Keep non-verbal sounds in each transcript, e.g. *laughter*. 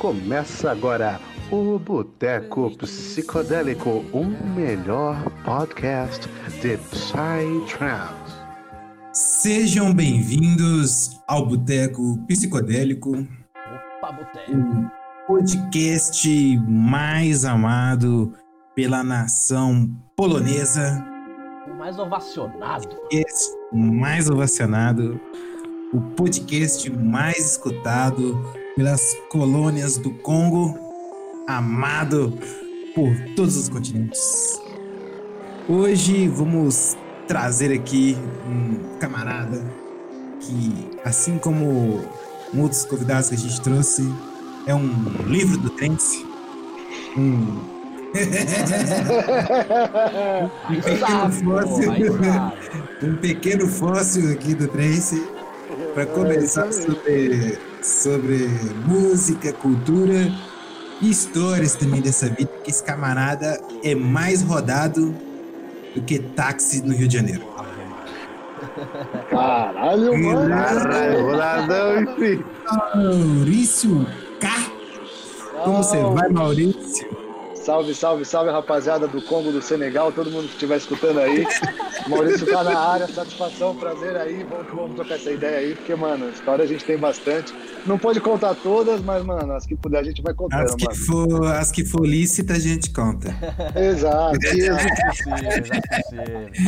Começa agora o Boteco Psicodélico, o melhor podcast de Psytrance. Sejam bem-vindos ao Boteco Psicodélico. Opa, Boteco. O podcast mais amado pela nação polonesa. O mais ovacionado. Esse mais ovacionado. O podcast mais escutado pelas colônias do Congo, amado por todos os continentes. Hoje vamos trazer aqui um camarada que, assim como muitos convidados que a gente trouxe, é um livro do Trance, um *laughs* um pequeno fóssil, *laughs* um pequeno fóssil aqui do Trance para conversar sobre, sobre música, cultura e histórias também dessa vida, que esse camarada é mais rodado do que táxi no Rio de Janeiro. Caralho, mano! Caralho, roladão, enfim. Maurício K. Como você vai, Maurício? Salve, salve, salve, rapaziada do Congo, do Senegal, todo mundo que estiver escutando aí. Maurício tá na área, satisfação, prazer aí. Vamos, vamos trocar essa ideia aí, porque, mano, história a gente tem bastante. Não pode contar todas, mas, mano, as que puder a gente vai contando, As que mano. for, as que for lícita, a gente conta. Exato.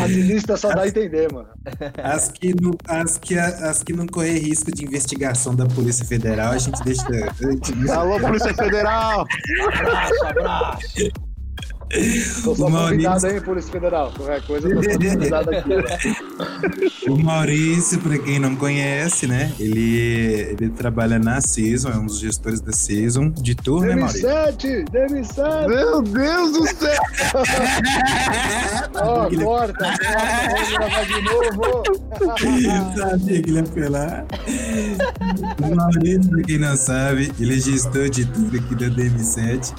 As listas só dá a entender, mano. As que, não, as, que, as que não correr risco de investigação da Polícia Federal, a gente deixa. a gente- Alô, Polícia Federal! Abraço, abraço. Tô só O Maurício- aí, Polícia Federal. Qualquer coisa, eu tô aqui. né? O Maurício, para quem não conhece, né? Ele, ele trabalha na Season, é um dos gestores da Season, de tour, né, Maurício? DM7, DM7. Meu Deus do céu! Ó, Ele- corta, corta, vamos gravar de novo. Eu sabia que ele ia apelar. O Maurício, pra quem não sabe, ele é gestor de tudo aqui da DM7.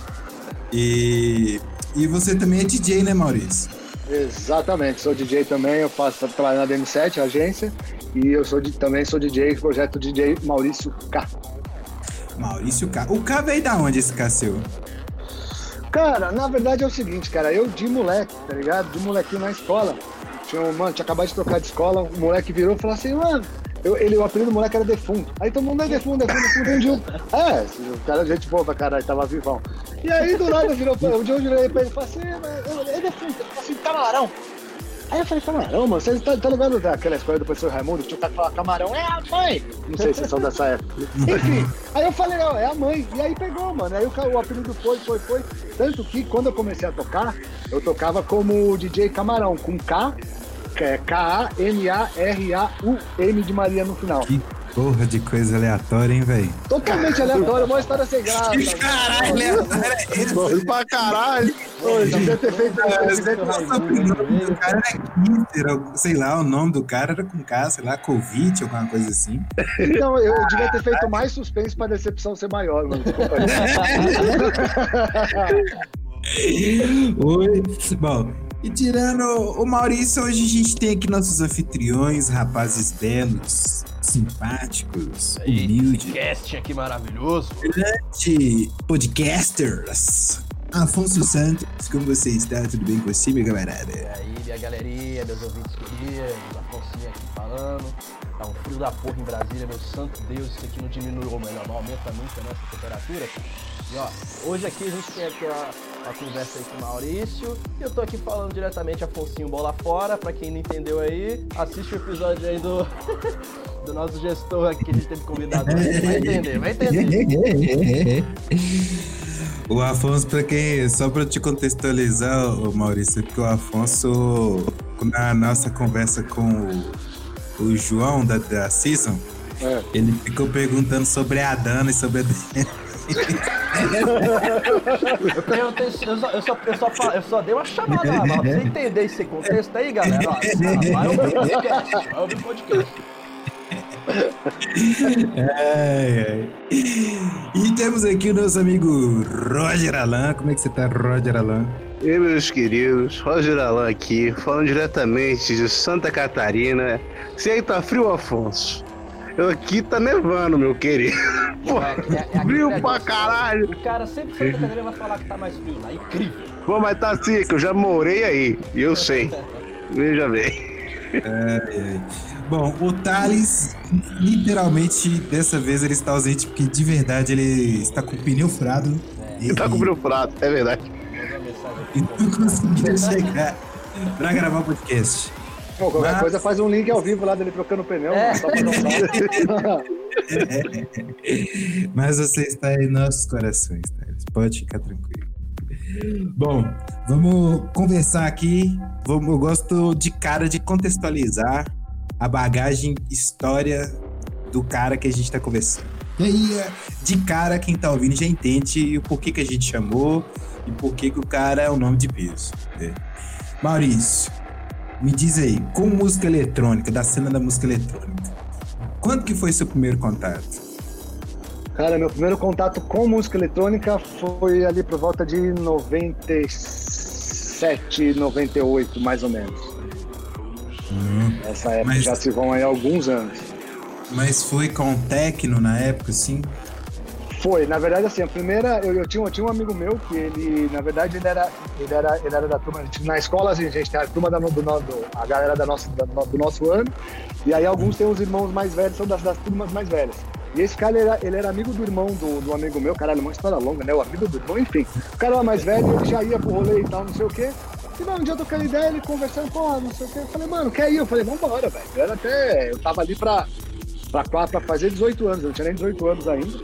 E, e você também é DJ, né, Maurício? Exatamente, sou DJ também, eu faço trabalho na DM7, agência, e eu sou também sou DJ, projeto DJ Maurício K. Maurício K. O K veio da onde esse K seu? Cara, na verdade é o seguinte, cara, eu de moleque, tá ligado? De molequinho na escola. Tinha um, mano, tinha acabado de trocar de escola, o moleque virou e falou assim, mano, eu, ele, o apelido do moleque era defunto. Aí todo mundo é defunto, defunto, defunto, eu- *laughs* É, o cara é gente boa pra caralho, tava vivão. E aí do nada virou, pra- um dia eu virei pra ele e falei assim, eu- é defunto, ele falou assim, camarão. Aí eu falei, camarão, mano, você tá, tá ligado daquela escola do professor Raimundo, que tinha o cara que falava camarão, é a mãe! Não sei se vocês são dessa época. *laughs* Enfim, aí eu falei, não, é a mãe. E aí pegou, mano. Aí o, o apelido foi, foi, foi. Tanto que quando eu comecei a tocar, eu tocava como DJ Camarão, com K, é K-A-M-A-R-A-U-M de Maria no final. Que porra de coisa aleatória, hein, velho? Totalmente aleatório, uma história sem graça. Caralho, aleatório é esse? Pra caralho! Ô, devia ter feito. O cara era sei lá, o nome do cara era com K, sei lá, Covid, alguma coisa assim. Então, eu devia ter feito mais suspense pra decepção ser maior, mano. Desculpa *laughs* *laughs* aí. *laughs* Oi. Bom, e tirando o Maurício, hoje a gente tem aqui nossos anfitriões, rapazes belos, simpáticos, Aí. humildes, Cast aqui maravilhoso. de podcasters. Afonso Santos, como você está? Tudo bem com você, meu camarada? E aí, minha galerinha, meus ouvintes queridos, Afonso aqui falando. Tá um frio da porra em Brasília, meu santo Deus, isso aqui não diminui, ou melhor, não aumenta muito a nossa temperatura. E ó, hoje aqui a gente tem aqui uma, uma conversa aí com o Maurício, e eu tô aqui falando diretamente Afonsinho Bola Fora, pra quem não entendeu aí, assiste o episódio aí do, *laughs* do nosso gestor aqui que a gente teve convidado vai entender, vai entender. O Afonso, pra quem. Só pra te contextualizar, Maurício, porque o Afonso, na nossa conversa com o, o João da, da Season, É. ele ficou perguntando sobre a Dana e sobre a. *laughs* Eu, perguntei, eu, só, eu, só, eu, só, eu só dei uma chamada lá, pra você entender esse contexto aí, galera, ó, vai ouvir o podcast, vai ouvir o podcast. Ai, ai. E temos aqui o nosso amigo Roger Alan. Como é que você tá, Roger Alan? E aí, meus queridos, Roger Alan aqui, falando diretamente de Santa Catarina. Se aí tá frio, Afonso. Aqui tá nevando, meu querido. *laughs* Pô, É, é- é frio aquele pra caralho. O cara sempre Santa Catarina vai falar que tá mais frio lá. Incrível. Pô, mas tá assim, que eu já morei aí. E eu sei. *laughs* Veja bem. É. Bom, o Thales, literalmente, dessa vez ele está ausente porque de verdade ele está com o pneu furado. Ele tá com o meu prato, é verdade. E não conseguia chegar pra gravar o podcast. Pô, qualquer Mas- coisa faz um link ao vivo lá dele trocando pneu, É. só pra notar. *laughs* Mas você está em nossos corações, Thales. Pode ficar tranquilo. Bom, vamos conversar aqui. Vamos, eu gosto de cara de contextualizar a bagagem história do cara que a gente está conversando. E aí, é, de cara, quem tá ouvindo já entende o porquê que a gente chamou e por que que o cara é o nome de peso. né? Maurício, me diz aí, com música eletrônica, da cena da música eletrônica, quando que foi seu primeiro contato? Cara, meu primeiro contato com música eletrônica foi ali por volta de 97, 98, mais ou menos. Hum, Essa época Mas- já se vão aí alguns anos. mas foi com techno na época, assim? Foi, na verdade, assim, a primeira, eu, eu, tinha, eu tinha um amigo meu que ele, na verdade, ele era, ele era, ele era da turma, na escola, assim, a gente tem a turma da, do, do, a galera da nossa, da- do nosso ano, e aí alguns têm os irmãos mais velhos, são das, das turmas mais velhas. E esse cara, ele era, ele era amigo do irmão do, do amigo meu, caralho, uma história longa, né? O amigo do irmão, enfim. O cara era mais velho, ele já ia pro rolê e tal, não sei o quê. E mano, um dia eu trocando ideia, ele conversando, pô, não sei o quê. Eu falei, mano, quer ir? Eu falei, vambora, velho. Eu era até. Eu tava ali pra, pra, pra fazer 18 anos, eu não tinha nem 18 anos ainda.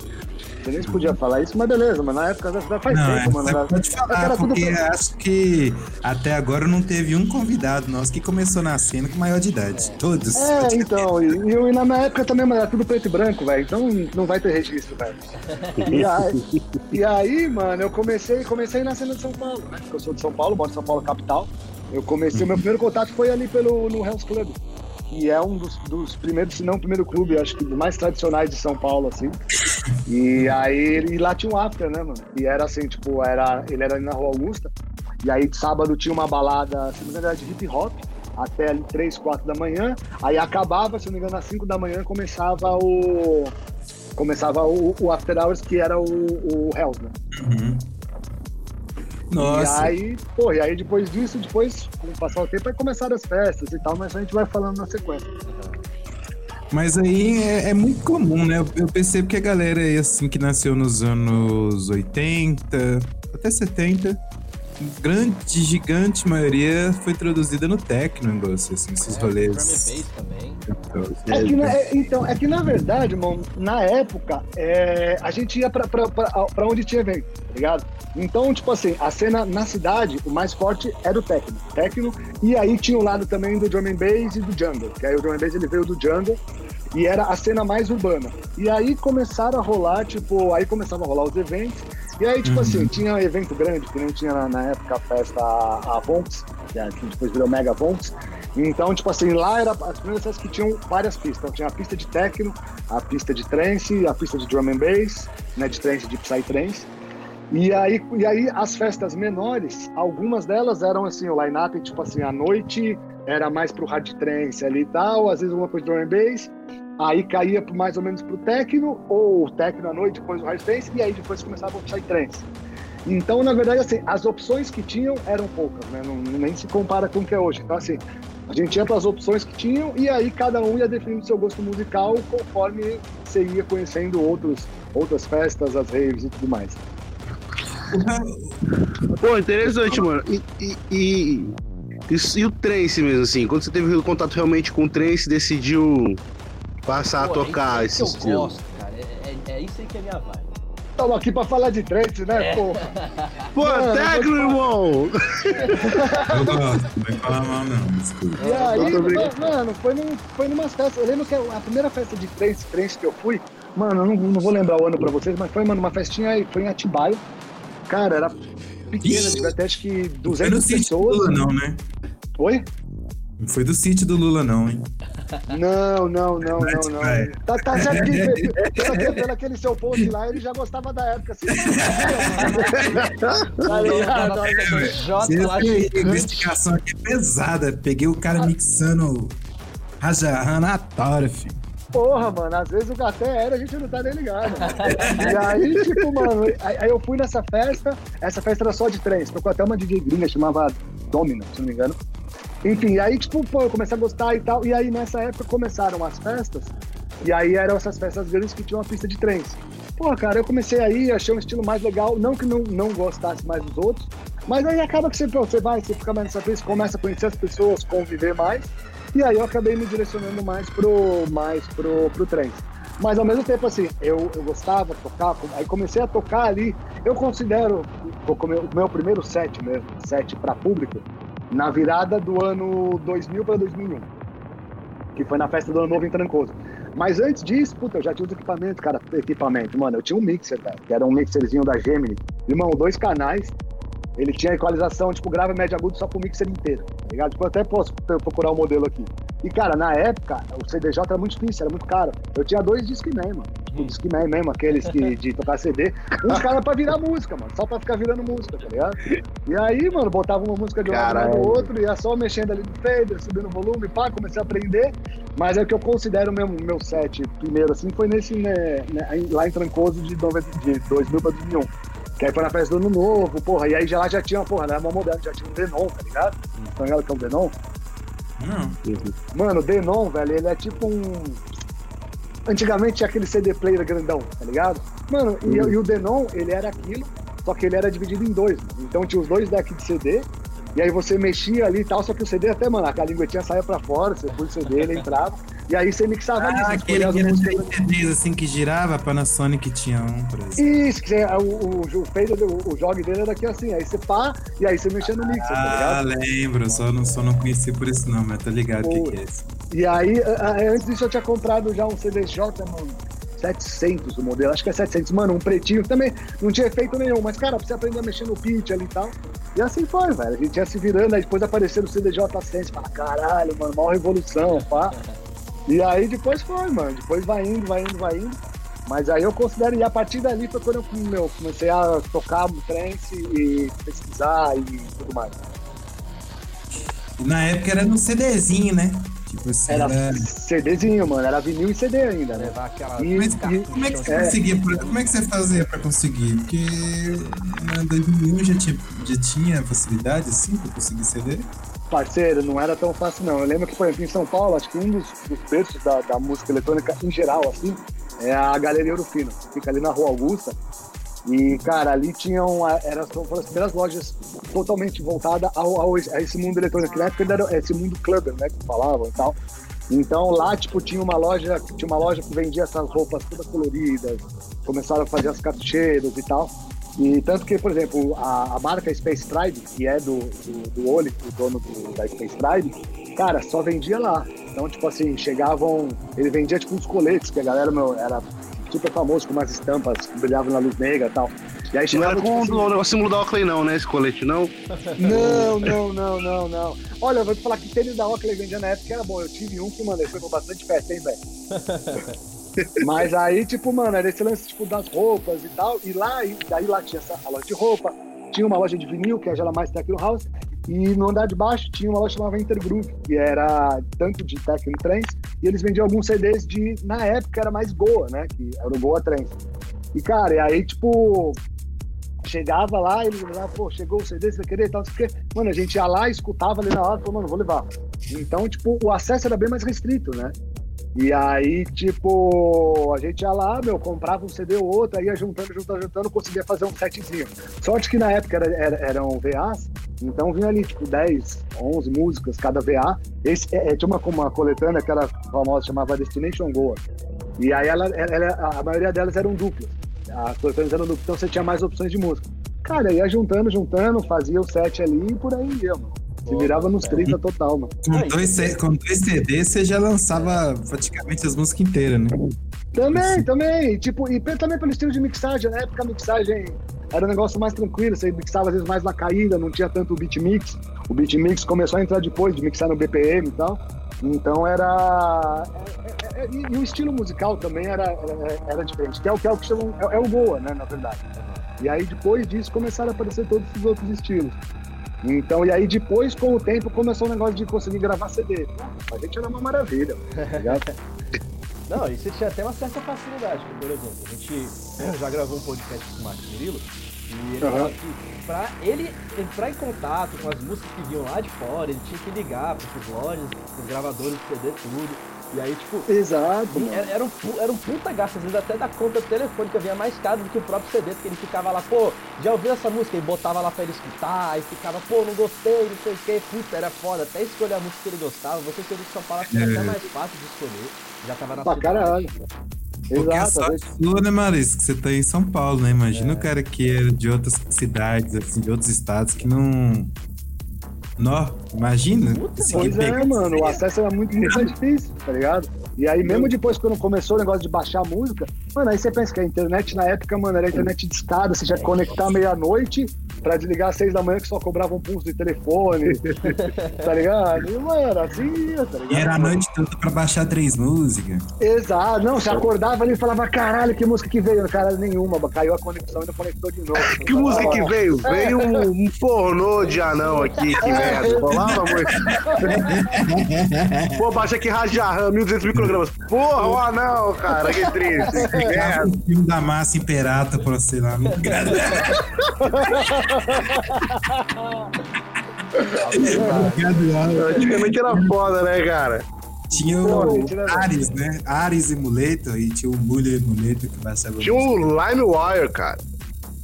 Você nem podia falar isso, mas beleza, mas na época já faz não, tempo, mano. Era- pode falar, era tudo porque pra- acho que até agora não teve um convidado nosso que começou na cena com maior de idade. Todos. É, então, e, e, e na minha época também, era tudo preto e branco, velho. Então não vai ter registro, velho. E aí, e aí, mano, eu comecei, comecei na cena de São Paulo, né? Porque eu sou de São Paulo, moro em São Paulo capital. Eu comecei, o meu primeiro contato foi ali pelo no Hells Club, que é um dos, dos primeiros, se não o primeiro clube, acho que mais tradicionais de São Paulo, assim. E aí, lá tinha um after, né, mano? E era assim, tipo, era, ele era ali na Rua Augusta. E aí, de sábado tinha uma balada, se não me engano, de hip hop, até ali 3, 4 da manhã. Aí acabava, se não me engano, às 5 da manhã começava o. Começava o, o After Hours, que era o, o Hells, né? Uhum. Nossa, E aí, pô, e aí depois disso, depois, com o passar o tempo, aí começaram as festas e tal, mas a gente vai falando na sequência. mas aí é, é muito comum, né? Eu, percebo que a galera aí, assim, que nasceu nos anos 80, até 70, grande, gigante maioria foi introduzida no techno, negócio, assim, esses É, rolês. também. É que, na, é- então, é que na verdade, irmão, na época, é, a gente ia pra, pra, pra, pra onde tinha evento, tá ligado? Então, tipo assim, a cena na cidade, o mais forte era o techno. Techno, e aí tinha o lado também do drum and bass e do jungle, que aí o drum and bass ele veio do jungle, e era a cena mais urbana. E aí começaram a rolar, tipo, aí começavam a rolar os eventos, e aí, tipo Uhum. assim, tinha evento grande, que nem tinha na, na época a festa a, a Vonks, que, é- que depois virou Mega Vonks, então, tipo assim, lá era as primeiras que tinham várias pistas. Então, tinha a pista de techno, a pista de trance, a pista de drum and bass, né, de trance, de psytrance. E aí, e aí as festas menores, algumas delas eram assim, o line-up, tipo assim, à noite era mais pro hard trance ali e tal, às vezes uma coisa de drum and bass, aí caía mais ou menos pro techno, ou techno à noite, depois o hard trance, e aí depois começava o psytrance. Então, na verdade, assim, as opções que tinham eram poucas, né? Não, nem se compara com o que é hoje. Então, assim, a gente ia para as opções que tinham e aí cada um ia definindo seu gosto musical conforme você ia conhecendo outros, outras festas, as raves e tudo mais. Pô, interessante, mano. E, e, e, e- e o trance mesmo, assim? Quando você teve contato realmente com o trance, decidiu passar Pô, a tocar é esse que eu estilo? gosto, cara. É, é- é isso aí que é minha vibe. Estamos aqui para falar de trance, né, É. *laughs* pô? Pô, Mano, técnico, irmão! Eu gosto, não vai falar mal não, desculpa. E aí, mano, foi, num, foi numas festas. Eu lembro que a primeira festa de trance, trance que eu fui, mano, eu não, não vou lembrar o ano pra vocês, mas foi, mano, uma festinha aí, foi em Atibaia. Cara, era pequena, devia até acho que Não foi no 200 sítio do pessoas. Não, né? Oi? Não foi do sítio do Lula não, hein? Não, não, não, não, não. Tá, tá certo que pelo, pelo- aquele seu post lá, ele já gostava da época. Assim, tá ligado? Investigação aqui é pesada. Peguei o cara mixando Rajahan na tora, filho. porra, mano, às vezes o até era, a gente não tá nem ligado. e aí, tipo, mano, aí, eu fui nessa festa, essa festa era só de trens, tocou até uma DJ gringa, chamava Domino, se não me engano. Enfim, aí, tipo, pô, eu comecei a gostar e tal, e aí nessa época começaram as festas, e aí eram essas festas grandes que tinham uma pista de trens. Pô, cara, eu comecei aí, achei um estilo mais legal, não que não, não gostasse mais dos outros, mas aí acaba que você, você vai, você fica mais nessa pista, começa a conhecer as pessoas, conviver mais, e aí eu acabei me direcionando mais pro, mais pro, pro trem. Mas ao mesmo tempo, assim, eu, eu gostava de tocar, aí comecei a tocar ali. Eu considero o meu, meu primeiro set mesmo, set para público, na virada do ano 2000 para 2001, que foi na festa do Ano Novo em Trancoso. Mas antes disso, puta, eu já tinha os equipamentos, cara, equipamento, mano. Eu tinha um mixer, cara, que era um mixerzinho da Gemini. Irmão, dois canais, ele tinha equalização, tipo, grave, médio, agudo só pro mixer inteiro, tá ligado? Tipo, eu até posso procurar o um modelo aqui. E, cara, na época, o CDJ era muito difícil, era muito caro. Eu tinha dois Discman, mano. Tipo, Discman mesmo, aqueles que, *laughs* de tocar CD. Uns caras pra virar música, mano. Só pra ficar virando música, tá ligado? E aí, mano, botava uma música de um lado no outro, ia só mexendo ali no fader, subindo o volume, pá, comecei a aprender. Mas é o que eu considero meu, meu set primeiro, assim, foi nesse, né, né, lá em Trancoso de, 90, de 2000 pra 2001. Que aí foi na festa do ano novo, porra. E aí já, já tinha, porra, era uma moderna, já tinha um Denon, tá ligado? Tá ligado que é o Denon? Não. Mano, o Denon, velho, ele é tipo um. Antigamente tinha aquele CD player grandão, tá ligado? Mano, uhum. e, e, o Denon, ele era aquilo, só que ele era dividido em dois. Mano. Então tinha os dois decks de CD, e aí você mexia ali e tal, só que o CD até, mano, a linguetinha saia pra fora, você pôs o CD, ele entrava. E aí você mixava ah, ali. Você aquele que era CDs assim que girava, a Panasonic tinha um, por exemplo. Isso, que é, o, o, o, o, jogo dele era aqui assim, aí você pá, e aí você mexia no mixer, tá ah, ligado? Ah, lembro, só não, só não conheci por isso não, mas tô ligado o que, que é isso. E aí, antes disso eu tinha comprado já um CDJ, mano, 700 o modelo, acho que é 700, mano, um pretinho, também não tinha efeito nenhum, mas cara, você aprender a mexer no pitch ali e tal, e assim foi, velho, a gente ia se virando, aí depois apareceu o CDJ 100, você fala, caralho, mano, maior revolução, pá. E aí depois foi, mano. Depois vai indo, vai indo, vai indo. Mas aí eu considero, e a partir dali foi quando eu meu, comecei a tocar trance e pesquisar e tudo mais. Na época era no CDzinho, né? Tipo assim, era, era CDzinho, mano. Era vinil e CD ainda, né? Levar aquela... E, Mas, e, como é que você é... conseguia? Como é que você fazia pra conseguir? Porque na 2001 já tinha, já tinha facilidade, assim, pra conseguir CD? parceiro, não era tão fácil não. Eu lembro que, por exemplo, em São Paulo, acho que um dos, dos berços da, da, música eletrônica em geral, assim, é a Galeria Eurofino, fica ali na Rua Augusta. E, cara, ali tinham, era, foram as primeiras lojas totalmente voltadas ao, ao, a esse mundo eletrônico, na época era esse mundo clubber, né, que falavam e tal. Então lá, tipo, tinha uma loja, tinha uma loja que vendia essas roupas todas coloridas, começaram a fazer as cartucheiras e tal. E tanto que, por exemplo, a, a marca Space Tribe, que é do, do, do Oli, o dono do, da Space Tribe, cara, só vendia lá. Então, tipo assim, chegavam. Ele vendia tipo uns coletes, que a galera meu, era super famoso com umas estampas que brilhavam na luz negra e tal. E aí chegava, não era com tipo, assim, o negócio símbolo da Oakley, não, né? Esse colete, não? Não, não, não, não, não. Olha, eu vou te falar que tênis da Oakley vendia na época era bom. Eu tive um que, mano, ele foi com bastante festa, hein, velho? *laughs* Mas aí, tipo, mano, era esse lance tipo, das roupas e tal. E lá, e daí lá tinha essa, a loja de roupa, tinha uma loja de vinil, que era mais Techno House, e no andar de baixo tinha uma loja chamada Intergroove, que era tanto de Techno Trance, e eles vendiam alguns CDs de, na época era mais Goa, né? Que era o Goa Trance. E, cara, e aí, tipo, chegava lá, eles falavam, pô, chegou o CD, você vai querer e tal, porque, mano, a gente ia lá, escutava ali na hora, falou, mano, vou levar. Então, tipo, o acesso era bem mais restrito, né? E aí, tipo, a gente ia lá, meu, comprava um CD ou outro, aí ia juntando, juntando, juntando, conseguia fazer um setzinho. Sorte que na época era, era, eram VAs, então vinha ali, tipo, 10, 11 músicas cada VA. Esse, é, é, tinha uma, uma coletânea que era famosa, chamava Destination Goa. E aí ela, ela, a maioria delas eram duplas. As coletâneas eram duplas, então você tinha mais opções de música. Cara, ia juntando, juntando, fazia o set ali e por aí ia, mano. Se virava nos 30 total, mano. Com dois, com dois CDs, você já lançava praticamente as músicas inteiras, né? Também, assim. também. Tipo, e também pelo estilo de mixagem. Na época a mixagem era um negócio mais tranquilo, você mixava às vezes mais na caída, não tinha tanto o beat mix. O beat mix começou a entrar depois de mixar no BPM e tal. Então era. É, é, é, e, o estilo musical também era, era, era, diferente, que é o que é o que chamam. É, é o Goa, né, na verdade. E aí depois disso começaram a aparecer todos os outros estilos. Então, e aí depois, com o tempo, começou o negócio de conseguir gravar CD. A gente era uma maravilha, tá ligado? *laughs* Não, e você tinha até uma certa facilidade, porque, por exemplo, a gente *clears throat* já gravou um podcast com o Marcos Murilo, e ele uhum. fala que pra ele entrar em contato com as músicas que vinham lá de fora, ele tinha que ligar para esses lojas, os gravadores de CD, tudo. E aí, tipo. Exato. Era, era, um, era um puta gasto, às vezes até da conta telefônica vinha mais caro do que o próprio CD, porque ele ficava lá, pô, já ouviu essa música? E botava lá pra ele escutar, aí ficava, pô, não gostei, não sei o que, puta, era foda. Até escolher a música que ele gostava, você ser de São Paulo acho que era até mais fácil de escolher. Já tava na pra caralho. Porque é Exato, a sua, né, Marisa? Que você tá em São Paulo, né? Imagina é. o cara que é de outras cidades, assim, de outros estados que não Nó, imagina. pois é, mano, o acesso era muito, muito difícil, tá ligado? E aí, mesmo depois, quando começou o negócio de baixar a música, mano, aí você pensa que a internet na época, mano, era internet de escada, você já conectar meia-noite pra desligar às seis da manhã que só cobrava um pulso de telefone, *laughs* tá ligado? E, mano, assim, tá ligado? E era a noite toda pra baixar três músicas. Exato, não, você acordava ali e falava, caralho, que música que veio? Caralho, nenhuma, caiu a conexão e não conectou de novo. que música que veio? Veio um, um pornô de anão aqui, que merda. Rolava muito. Pô, baixa aqui Rajarram, 1200 microgramas. Porra, o anão, cara, que triste. Que merda. O filme da massa imperata pra você lá. *laughs* Antigamente era foda, né, cara? Tinha o Ares, né? Ares Emulator e tinha o Mulher Emulator que vai ser Tinha o LimeWire, cara.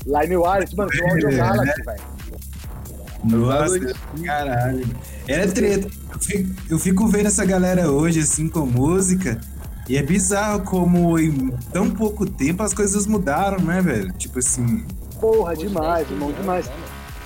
LimeWire, mano, o Audio Galaxy, velho. Nossa, caralho. Era treta. Eu fico, eu fico vendo essa galera hoje, assim, com música. E é bizarro como em tão pouco tempo as coisas mudaram, né, velho? Tipo assim. Porra, demais, irmão, demais.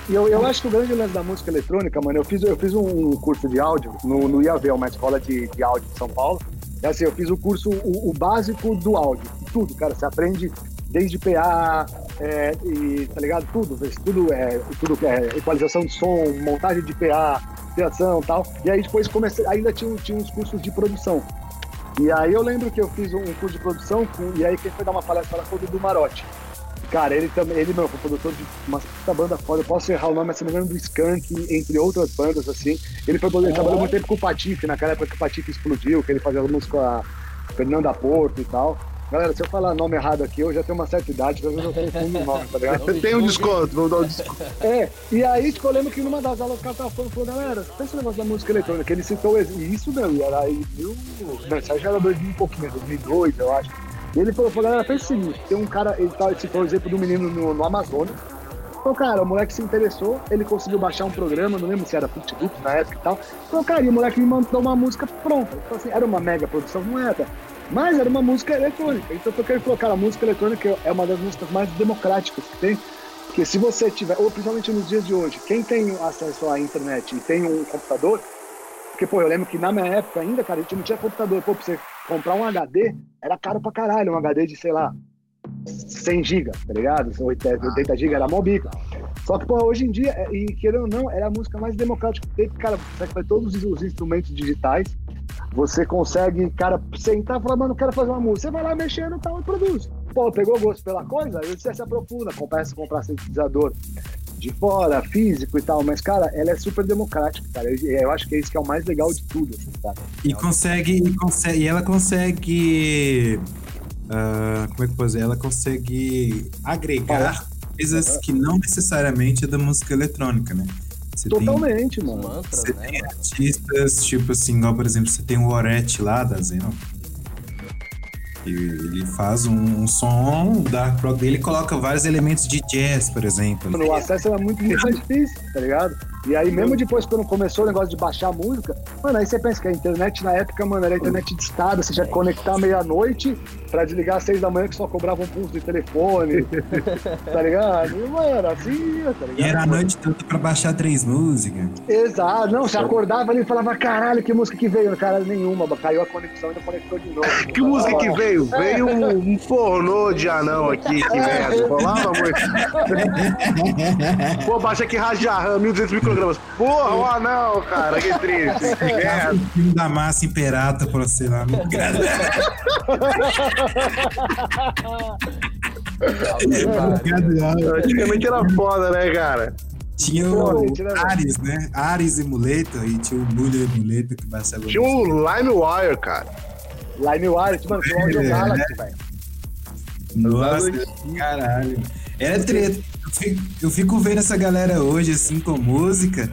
E eu, eu acho que o grande lance da música eletrônica, mano, eu fiz, eu fiz um curso de áudio no, no IAV, uma escola de, de áudio de São Paulo. É assim, eu fiz o curso, o, o básico do áudio. Tudo, cara. Você aprende desde PA, é, e, tá ligado? Tudo, tudo é, tudo é equalização de som, montagem de PA, criação e tal. E aí depois comecei, ainda tinha, tinha uns cursos de produção. E aí eu lembro que eu fiz um curso de produção, e aí quem foi dar uma palestra lá foi o Dudu Marotti. Cara, ele também, ele, meu, foi produtor de uma puta banda foda. Eu posso errar o nome, mas se não me engano, do Skank, entre outras bandas, assim. Ele foi ele trabalhou muito tempo com o Patife, naquela época que o Patife explodiu, que ele fazia música com a Fernanda Porto e tal. Galera, se eu falar nome errado aqui, eu já tenho uma certa idade, vezes eu confundo o nome, tá ligado? Você tem um desconto, vou dar um desconto. É, e aí, tipo, eu lembro que numa das aulas o cara tava falando, falou, galera, pensa no negócio da música eletrônica, ele citou isso, meu, e era aí, mil, não, isso aí já era 2000 e pouquinho, 2002, eu acho. Ele falou, galera, pensa o seguinte, tem um cara, ele tá, citou o exemplo do menino no, no Amazonas, então, cara, o moleque se interessou, ele conseguiu baixar um programa, não lembro se era Facebook na época e tal. Então, cara, e o moleque me mandou uma música pronta. Então, assim, era uma mega produção, não era. Mas era uma música eletrônica. Então eu quero colocar a música eletrônica é uma das músicas mais democráticas que tem. Porque se você tiver, ou principalmente nos dias de hoje, quem tem acesso à internet e tem um computador, porque, pô, eu lembro que na minha época ainda, cara, a gente não tinha computador. Pô, pra você comprar um HD, era caro pra caralho, um HD de, sei lá, 100 GB, tá ligado? 80 GB era mó bico. Só que, pô, hoje em dia, e querendo ou não, era a música mais democrática que tem, cara, você vai todos os instrumentos digitais, você consegue, cara, sentar e falar, mano, quero fazer uma música. Você vai lá mexendo e tal e produz. Pô, pegou gosto pela coisa? Aí você se aprofunda, começa a comprar sintetizador de fora, físico e tal, mas, cara, ela é super democrática, cara. Eu acho que é isso que é o mais legal de tudo, assim, cara. E consegue, e consegue, e ela consegue. Uh, como é que eu posso dizer? Ela consegue agregar coisas que não necessariamente é da música eletrônica, né? Você Totalmente, tem, mano. você né, tem artistas, tipo assim, igual, por exemplo, você tem o Orete lá da Zeno. Ele faz um, um som da prog dele e coloca vários elementos de jazz, por exemplo. Mano, o acesso era muito, muito *laughs* difícil, tá ligado? E aí, mesmo depois, quando começou o negócio de baixar a música, mano, aí você pensa que a internet na época, mano, era internet de escada, você já conectar meia-noite pra desligar às seis da manhã que só cobrava um pulso de telefone, *laughs* tá ligado? E, mano, assim, tá ligado? E era a noite toda pra baixar três músicas. Exato, não, você acordava ali e falava, caralho, que música que veio? Caralho, nenhuma, caiu a conexão e não conectou de novo. que música que veio? Veio um, um pornô de anão aqui, que merda. Rolava *laughs* muito. Pô, baixa aqui Rajarram, 1200 micro programas. Porra, o anão, cara, que triste. Que *laughs* merda. O filme da massa imperata pra você lá. *laughs* Antigamente era foda, né, cara? Tinha o Ares, né? Ares Emulator e tinha o Mulher Emulator que vai ser Tinha o LimeWire, cara. Line Wire, mano, foi o Audio Galaxy, velho. Nossa, caralho. Era treta. Eu fico, eu fico vendo essa galera hoje, assim, com música.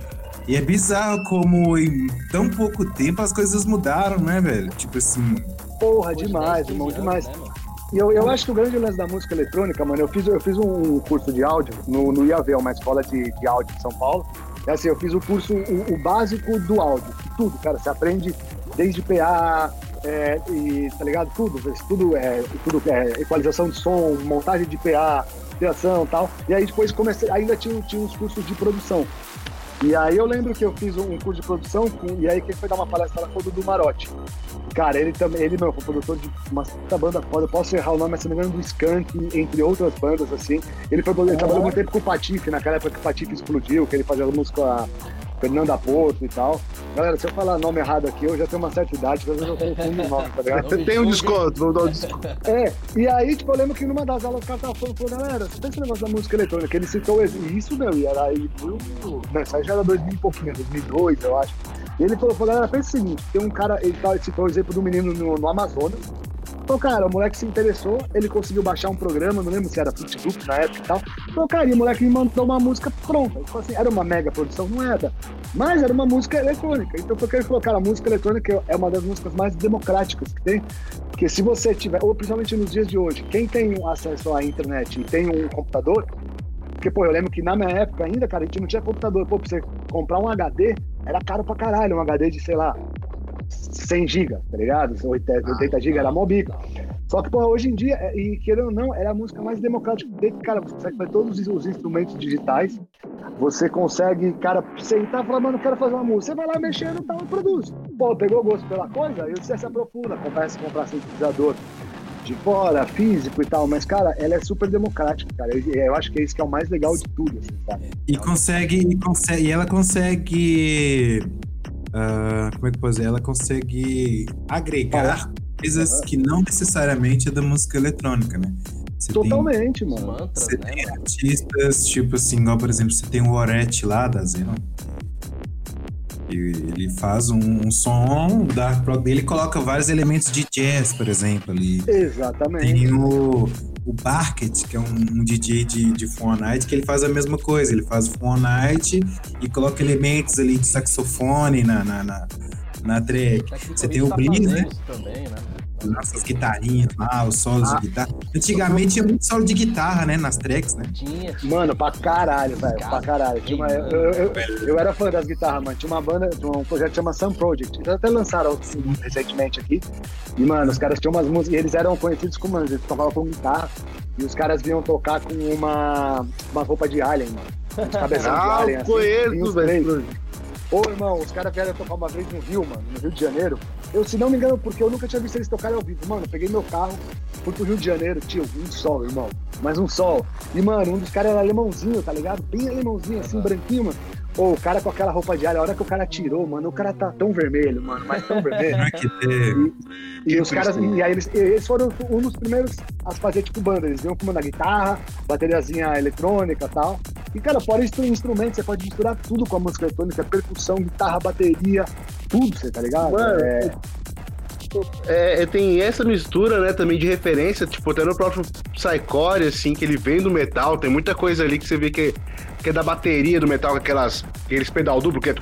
E é bizarro como em tão pouco tempo as coisas mudaram, né, velho? Tipo assim. Porra, demais, irmão, demais. Né? E eu, eu acho que o grande lance da música eletrônica, mano, eu fiz, eu fiz um curso de áudio no, no IAV, uma escola de, de áudio de São Paulo. É assim, eu fiz o curso, o, o básico do áudio. Tudo, cara. Você aprende desde PA, é, e, tá ligado? Tudo, tudo é, tudo é equalização de som, montagem de PA, criação e tal. E aí depois comecei, ainda tinha, tinha uns cursos de produção. E aí eu lembro que eu fiz um curso de produção com, e aí quem foi dar uma palestra lá foi o Dudu Marotti. Cara, ele também, ele, meu, foi produtor de uma banda foda, eu posso errar o nome, mas se não me engano, do Skank, entre outras bandas, assim. Ele, foi, ele trabalhou muito tempo com o Patife, naquela época que o Patife explodiu, que ele fazia música Fernanda Porto e tal. Galera, se eu falar nome errado aqui, eu já tenho uma certa idade, às vezes eu confundo o nome, tá ligado? Você tem um desconto, vamos dar um desconto. É, e aí, tipo, eu lembro que numa das aulas o cara tava falando, falou, galera, você tem esse negócio da música eletrônica, ele citou isso, meu, e era aí, né, isso aí já era 2000 e pouquinho, 2002, eu acho. E ele falou, falou galera, pensa o seguinte, tem um cara, ele citou o exemplo do menino no, no Amazonas, então, cara, o moleque se interessou, ele conseguiu baixar um programa, não lembro se era Fruit na época e tal. Então, cara, e o moleque me mandou uma música pronta. Assim, era uma mega produção, não era. Mas era uma música eletrônica. Então, porque ele falou, cara, a música eletrônica é uma das músicas mais democráticas que tem. Porque se você tiver, ou principalmente nos dias de hoje, quem tem acesso à internet e tem um computador, porque, pô, eu lembro que na minha época ainda, cara, a gente não tinha computador. Pô, pra você comprar um HD, era caro pra caralho, um HD de, sei lá, 100 GB, tá ligado? 80 GB era mobico. Só que, pô, hoje em dia, é, e querendo ou não, é a música mais democrática. Cara, você consegue fazer todos os instrumentos digitais. Você consegue, cara, sentar e falar, mano, quero fazer uma música. Você vai lá mexendo e tal, e produz. Pô, pegou gosto pela coisa, aí você se aprofunda, começa a comprar sintetizador de fora, físico e tal, mas, cara, ela é super democrática, cara. Eu, eu acho que é isso que é o mais legal de tudo, assim? E consegue, e consegue, e ela consegue Uh, como é que pode dizer? Ela consegue agregar coisas que não necessariamente é da música eletrônica, né? Você Totalmente, tem, mano. Você né, tem mano? artistas, tipo assim, igual, por exemplo, você tem o Orete lá da Zenon. E ele faz um, um som da dele coloca vários elementos de jazz, por exemplo, ali. Exatamente. Tem o, o Barket, que é um, um DJ de, de Night, que ele faz a mesma coisa. Ele faz Night e coloca elementos ali de saxofone na, na, na, na track. Você tem o Blitz, né? Também, né? Nossas guitarrinhas lá, os solos ah. de guitarra. Antigamente tinha muito solo de guitarra, né? Nas tracks, né? Tinha. Mano, pra caralho, velho. Pra caralho. Tinha uma, eu, eu, eu, era fã das guitarras, mano. Tinha uma banda, um projeto que chama Sun Project. Eles até lançaram recentemente aqui. E, mano, os caras tinham umas músicas. E eles eram conhecidos como, eles tocavam com guitarra. E os caras vinham tocar com uma, uma roupa de alien, mano. Uns cabeção ah, de alien. Assim, conheço, velho. Ô, irmão, os caras vieram tocar uma vez no Rio, mano, no Rio de Janeiro. Eu, se não me engano, porque eu nunca tinha visto eles tocarem ao vivo. Mano, eu peguei meu carro, fui pro Rio de Janeiro, tio, um sol, irmão. Mais um sol. E, mano, um dos caras era alemãozinho, tá ligado? Bem alemãozinho, assim, branquinho, mano. Pô, o cara com aquela roupa de alho, a hora que o cara tirou, mano, o cara tá tão vermelho, mano, mas tão vermelho. e, e os caras, e aí eles, eles foram um dos primeiros a fazer tipo banda. Eles vinham com uma guitarra, bateriazinha eletrônica e tal. E, cara, fora instrumento, você pode misturar tudo com a música eletrônica, percussão, guitarra, bateria, tudo, você tá ligado? Mano, é... É, tem essa mistura, né, também de referência, tipo, até no próprio Psycore, assim, que ele vem do metal, tem muita coisa ali que você vê que, que é da bateria do metal, aquelas, aqueles pedal duplo, que é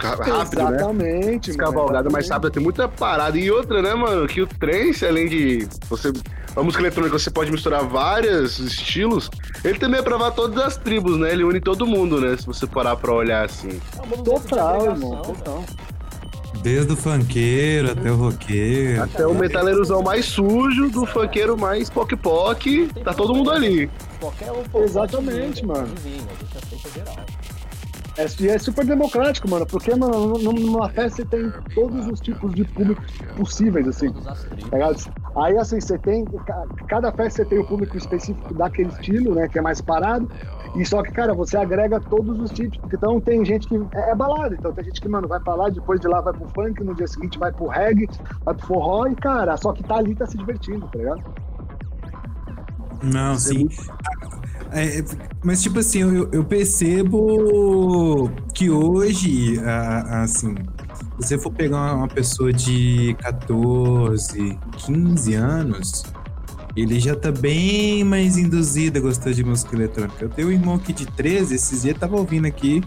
rápido, Exatamente, né? Cavalgada mais rápida, tem muita parada. E outra, né, mano, que o trance, além de você... A música eletrônica, você pode misturar vários estilos, ele também é pra todas as tribos, né? Ele une todo mundo, né? Se você parar pra olhar assim. Total, irmão, total. Desde o funkeiro até o roqueiro. Até o metaleirozão mais sujo, do funkeiro mais poc-poc, tá todo mundo ali. Qualquer um Exatamente, mano. É, e é super democrático, mano, porque, mano, numa festa você tem todos os tipos de público possíveis, assim. Tá Aí, assim, você tem. Cada festa você tem o um público específico daquele estilo, né, que é mais parado. E só que, cara, você agrega todos os tipos. Então tem gente que é, é balada. Então tem gente que, mano, vai pra lá, depois de lá vai pro funk, no dia seguinte vai pro reggae, vai pro forró e, cara, só que tá ali, tá se divertindo, tá ligado? Não, sim. É, mas, tipo assim, eu, eu percebo que hoje, assim, se você for pegar uma pessoa de 14, 15 anos, ele já tá bem mais induzido a gostar de música eletrônica. Eu tenho um irmão aqui de 13, esses dias tava ouvindo aqui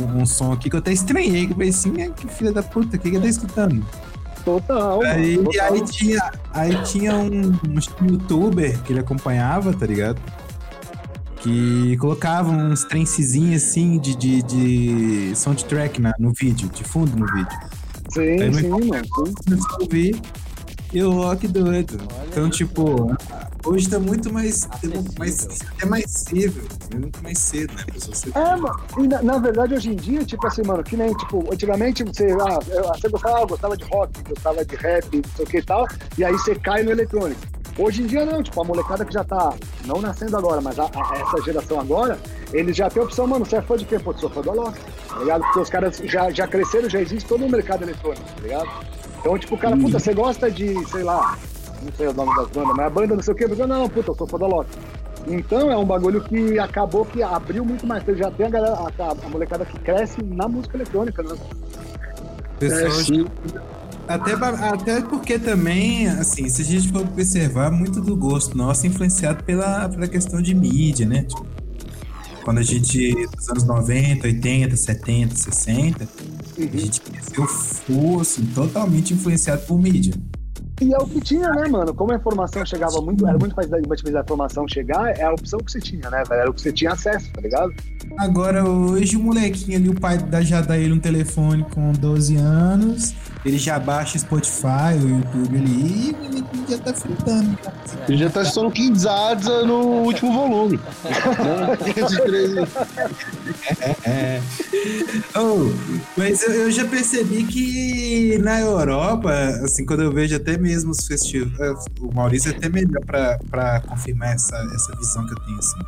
um, um, som aqui que eu até estranhei, que eu falei assim, que filha da puta, o que que ele tá escutando? Total. Aí, total. aí tinha, aí tinha um, um youtuber que ele acompanhava, tá ligado? Que colocava uns trencezinhos assim de, de, de soundtrack na, no vídeo, de fundo no vídeo. Sim, Aí sim, mano. Comecei a ouvir e eu, ó, que doido. Então, tipo, hoje tá muito mais, Acessível. mais até mais cedo, é muito mais cedo, né? Ser- É, mano. E na, na verdade, hoje em dia, tipo assim, mano, que nem, tipo, antigamente você, ah, eu- você gostava, gostava de rock, gostava de rap, não sei o que e tal, e aí você cai no eletrônico. Hoje em dia não, tipo, a molecada que já tá, não nascendo agora, mas a- a- essa geração agora, eles já têm a opção, mano, você é fã de quem? Pô, sou fã do Alok, tá ligado? Porque os caras já, já cresceram, já existe todo o mercado eletrônico, tá ligado? Então, tipo, o cara, puta, você gosta de, sei lá, não sei o nome das bandas, mas a banda não sei o quê, eu não, puta, eu sou fã do Alok. Então é um bagulho que acabou que abriu muito mais. Já tem a galera, a, a molecada que cresce na música eletrônica, né? Pessoal, É. Até, até porque também, assim, se a gente for observar, muito do gosto nosso é influenciado pela, pela questão de mídia, né? Tipo, quando a gente, nos anos 90, 80, 70, 60, a gente cresceu full, assim, totalmente influenciado por mídia. E é o que tinha, né, mano? Como a informação chegava muito, era muito mais da difícil da informação chegar, é a opção que você tinha, né, velho? Era o que você tinha acesso, tá ligado? Agora, hoje, o molequinho ali, o pai dá ele um telefone com 12 anos, ele já baixa Spotify, o YouTube ali, e o molequinho já tá fritando. cara. Ele já tá assistindo Kinzadza no último volume. Né? Aí. É. Oh, mas eu, eu já percebi que na Europa, assim, quando eu vejo até mesmo os festivais, o Maurício é até melhor pra confirmar essa, essa visão que eu tenho, assim.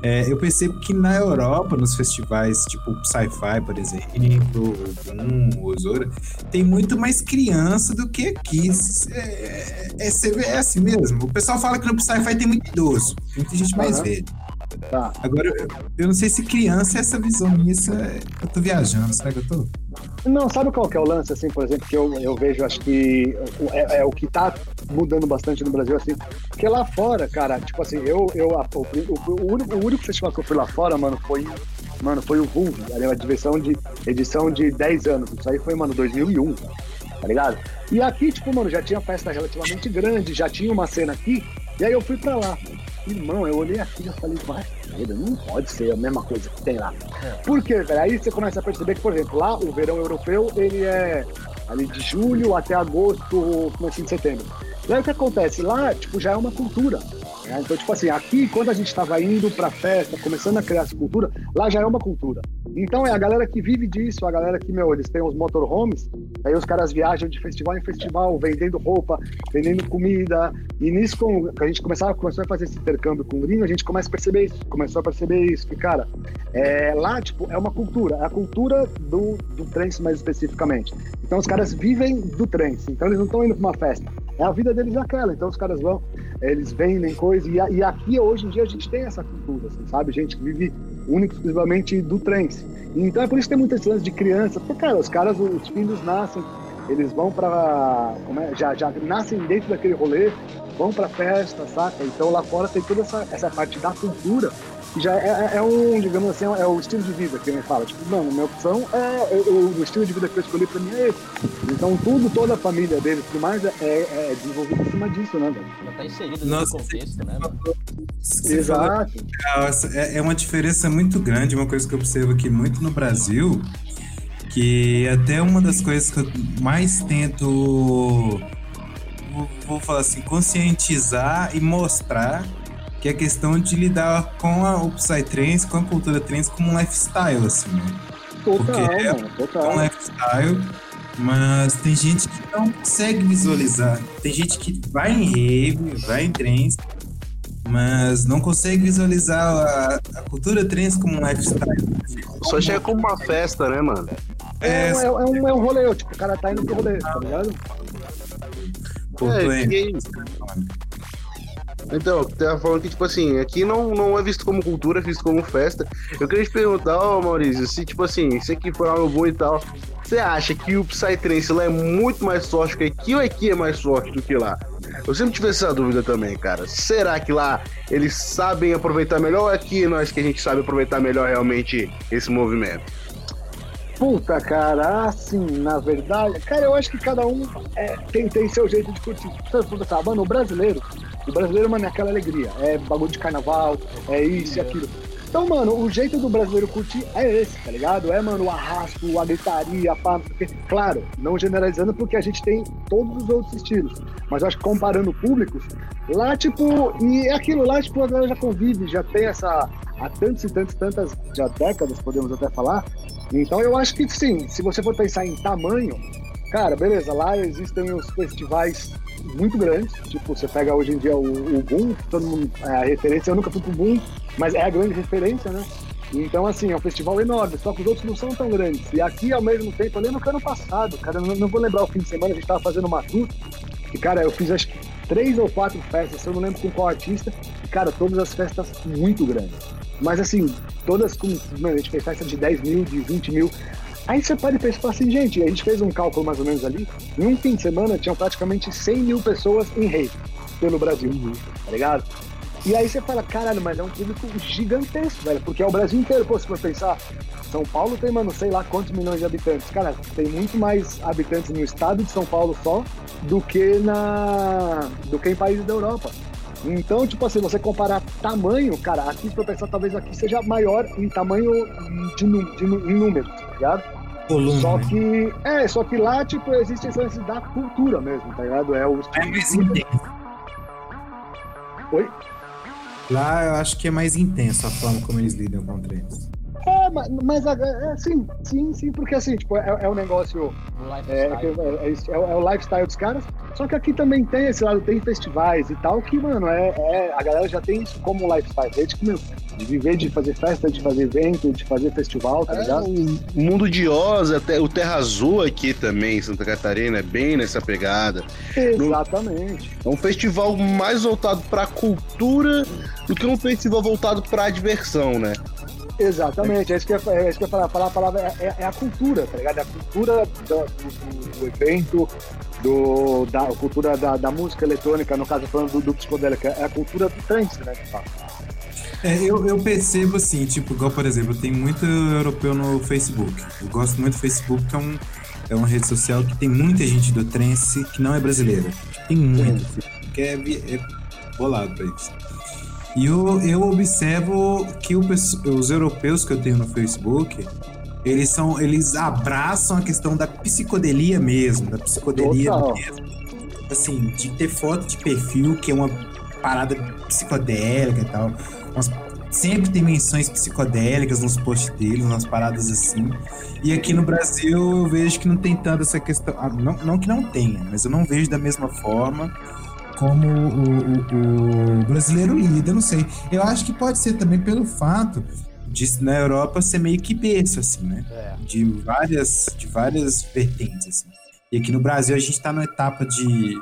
É, eu percebo que na Europa, nos festivais, tipo Sci-Fi, por exemplo, o Boom, o Zora, tem muito mais criança do que aqui. É, é, vê, é assim mesmo. O pessoal fala que no Sci-Fi tem muito idoso, tem muita gente mais velha. Tá. Agora, eu, eu não sei se criança é essa visão minha, isso é- eu tô viajando, será que eu tô? Não, sabe qual que é o lance, assim, por exemplo, que eu, eu vejo, acho que é, é o que tá mudando bastante no Brasil, assim, porque lá fora, cara, tipo assim, eu, eu o, o- o único, o único festival que eu fui lá fora, mano, foi, mano, foi o VUV, ali, uma edição de, edição de 10 anos, isso aí foi, mano, 2001, tá ligado? E aqui, tipo, mano, já tinha festa relativamente grande, já tinha uma cena aqui, e aí eu fui pra lá. Irmão, eu olhei aqui e já falei, vai, não pode ser a mesma coisa que tem lá. Por quê, velho? Aí você começa a perceber que, por exemplo, lá o verão europeu, ele é ali de julho até agosto, comecinho de setembro. E aí o que acontece? Lá, tipo, já é uma cultura. né? Então, tipo assim, aqui, quando a gente estava indo pra festa, começando a criar essa cultura, lá já é uma cultura. Então é a galera que vive disso, a galera que, meu, eles têm os motorhomes, aí os caras viajam de festival em festival, vendendo roupa, vendendo comida. E nisso, que a gente começava, começou a fazer esse intercâmbio com o gringo, a gente começa a perceber isso. Começou a perceber isso, que, cara, é, lá, tipo, é uma cultura, é a cultura do, do trance mais especificamente. Então os caras vivem do trance, então eles não estão indo pra uma festa. É a vida deles aquela, então os caras vão, eles vendem coisa, e, e aqui hoje em dia a gente tem essa cultura, assim, sabe? Gente que vive único exclusivamente do trance. Então é por isso que tem muitas lance de criança, porque, cara, os caras, os filhos nascem, eles vão pra. como é? já, já nascem dentro daquele rolê, vão pra festa, saca? Então lá fora tem toda essa, essa parte da cultura já é, é- é um, digamos assim, é o estilo de vida que ele fala. Tipo, não, minha opção é. eu- o estilo de vida que eu escolhi pra mim é esse. Então tudo, toda a família dele e tudo mais é, é, é desenvolvido em cima disso, né, velho? Já tá inserido Nossa, nesse contexto, né? mano? Exato. Nossa, é, é uma diferença muito grande, uma coisa que eu observo aqui muito no Brasil, que até uma das coisas que eu mais tento, vou, vou falar assim, conscientizar e mostrar que é a questão de lidar com a, o Psytrance, com a cultura trance como um lifestyle, assim, né? Total, Porque é- mano, um total. lifestyle, mas tem gente que não consegue visualizar. Tem gente que vai em rave, vai em trance, mas não consegue visualizar a, a cultura trance como um lifestyle. Só chega como uma festa, né, mano? É, É, um- é, um- é um, é um rolê, tipo, o cara tá indo pro rolê, tá ligado? pô, É, que- Então, tava falando que, tipo assim, aqui não, não é visto como cultura, é visto como festa. Eu queria te perguntar, ó, Maurício, se, tipo assim, você que foi no bom e tal, você acha que o Psytrance lá é muito mais forte que aqui ou aqui é mais forte do que lá? Eu sempre tive essa dúvida também, cara. Será que lá eles sabem aproveitar melhor ou aqui nós que a gente sabe aproveitar melhor realmente esse movimento? Puta, cara, assim, na verdade, cara, eu acho que cada um é, tem, tem seu jeito de curtir. Pensar, mano, o brasileiro, o brasileiro, mano, é aquela alegria. É bagulho de carnaval, é isso e aquilo. Então, mano, o jeito do brasileiro curtir é esse, tá ligado? É, mano, o arrasto, a gritaria, a pá, porque, claro, não generalizando porque a gente tem todos os outros estilos. Mas acho que comparando públicos, lá, tipo, e é aquilo lá, tipo, a galera já convive, já tem essa. Há tantos e tantos, tantas já décadas, podemos até falar. Então eu acho que sim, se você for pensar em tamanho, cara, beleza, lá existem os festivais muito grandes, tipo, você pega hoje em dia o, o Boom, todo mundo é a referência, eu nunca fui pro Boom, mas é a grande referência, né? Então, assim, é um festival enorme, só que os outros não são tão grandes. E aqui, ao mesmo tempo, eu lembro que ano passado, cara, não, não vou lembrar o fim de semana, a gente tava fazendo uma tour, e, cara, eu fiz acho que três ou quatro festas, eu não lembro com qual artista, e, cara, todas as festas muito grandes. Mas, assim, todas com. Mano, a gente fez festa de 10 mil, de 20 mil. Aí você pode pensar assim, gente, a gente fez um cálculo mais ou menos ali, em um fim de semana tinham praticamente 100 mil pessoas em rede pelo Brasil, uhum. tá ligado? E aí você fala, caralho, mas é um público gigantesco, velho, porque é o Brasil inteiro, pô, se for pensar, São Paulo tem, mano, sei lá quantos milhões de habitantes. Cara, tem muito mais habitantes no estado de São Paulo só do que na do que em países da Europa. Então, tipo assim, você comparar tamanho, cara, aqui se pensar, talvez aqui seja maior em tamanho de, de, em números, tá ligado? Volume. Só que, é, só que lá, tipo, existe esse lance da cultura mesmo, tá ligado? É o É mais intenso. Oi? Lá eu acho que é mais intenso a forma como eles lidam com treinos. É, mas, mas é, sim, sim, sim, porque assim, tipo, é, é um negócio. É, é, é, é, o lifestyle dos caras. Só que aqui também tem esse lado, tem festivais e tal, que, mano, é, é a galera já tem isso como lifestyle. Desde que, meu, de viver, de fazer festa, de fazer evento, de fazer festival, tá ligado? o mundo de Oz, até o Terra Azul aqui também, Santa Catarina, é bem nessa pegada. Exatamente. No, é um festival mais voltado pra cultura do que um festival voltado pra diversão, né? Exatamente, é isso que eu, é isso que eu ia falar. falar a palavra é, é, é, a cultura, tá ligado? É a cultura do, do, do evento, do, da cultura da, da, música eletrônica, no caso falando do, do psicodélico, é a cultura do trance, né? É, eu, eu percebo assim, tipo, igual por exemplo, tem muito europeu no Facebook. Eu gosto muito do Facebook, que é, um, é uma rede social que tem muita gente do trance que não é brasileira. Tem muito. Que é, é bolado pra isso. E eu, eu observo que o, os europeus que eu tenho no Facebook, eles são, eles abraçam a questão da psicodelia mesmo, da psicodelia Total. mesmo. Assim, de ter foto de perfil, que é uma parada psicodélica e tal. Umas, sempre tem menções psicodélicas nos posts deles, umas paradas assim. E aqui no Brasil eu vejo que não tem tanto essa questão. Ah, não, não que não tenha, mas eu não vejo da mesma forma como o, o, o brasileiro lida, não sei. Eu acho que pode ser também pelo fato de na Europa ser meio que berço, assim, né? É. De várias, de várias vertentes, assim. E aqui no Brasil a gente tá numa etapa de,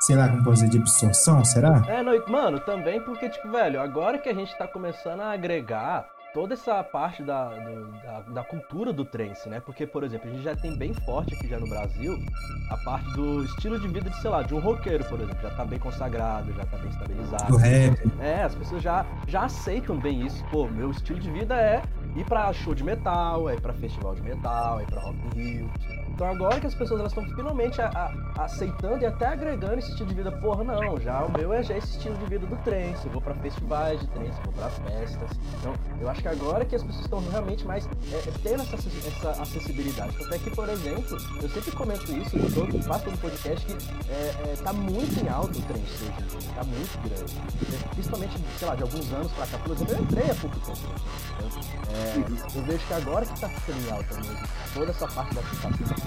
sei lá, como pode dizer, de absorção, será? É, não, mano, também porque, tipo, velho, agora que a gente tá começando a agregar toda essa parte da, do, da, da, cultura do trance, né? Porque, por exemplo, a gente já tem bem forte aqui já no Brasil a parte do estilo de vida de, sei lá, de um roqueiro, por exemplo. Já tá bem consagrado, já tá bem estabilizado. O rap. É, as pessoas já, já aceitam bem isso. Pô, meu estilo de vida é ir pra show de metal, é ir pra festival de metal, é ir pra Rock in Rio. Então agora que as pessoas estão finalmente a, a, aceitando e até agregando esse estilo de vida, porra, não, já o meu é já esse estilo de vida do trance, eu vou para festivais de trance, vou para festas. Então, eu acho que agora que as pessoas estão realmente mais é, é tendo essa, essa acessibilidade. Até que, por exemplo, eu sempre comento isso em todo, quase todo podcast, que é, é, tá muito em alto o trance hoje em dia, tá muito grande. Principalmente, sei lá, de alguns anos pra cá, por exemplo, eu entrei há pouco tempo. Então, é, eu vejo que agora que tá ficando em alta mesmo, toda essa parte da aceitação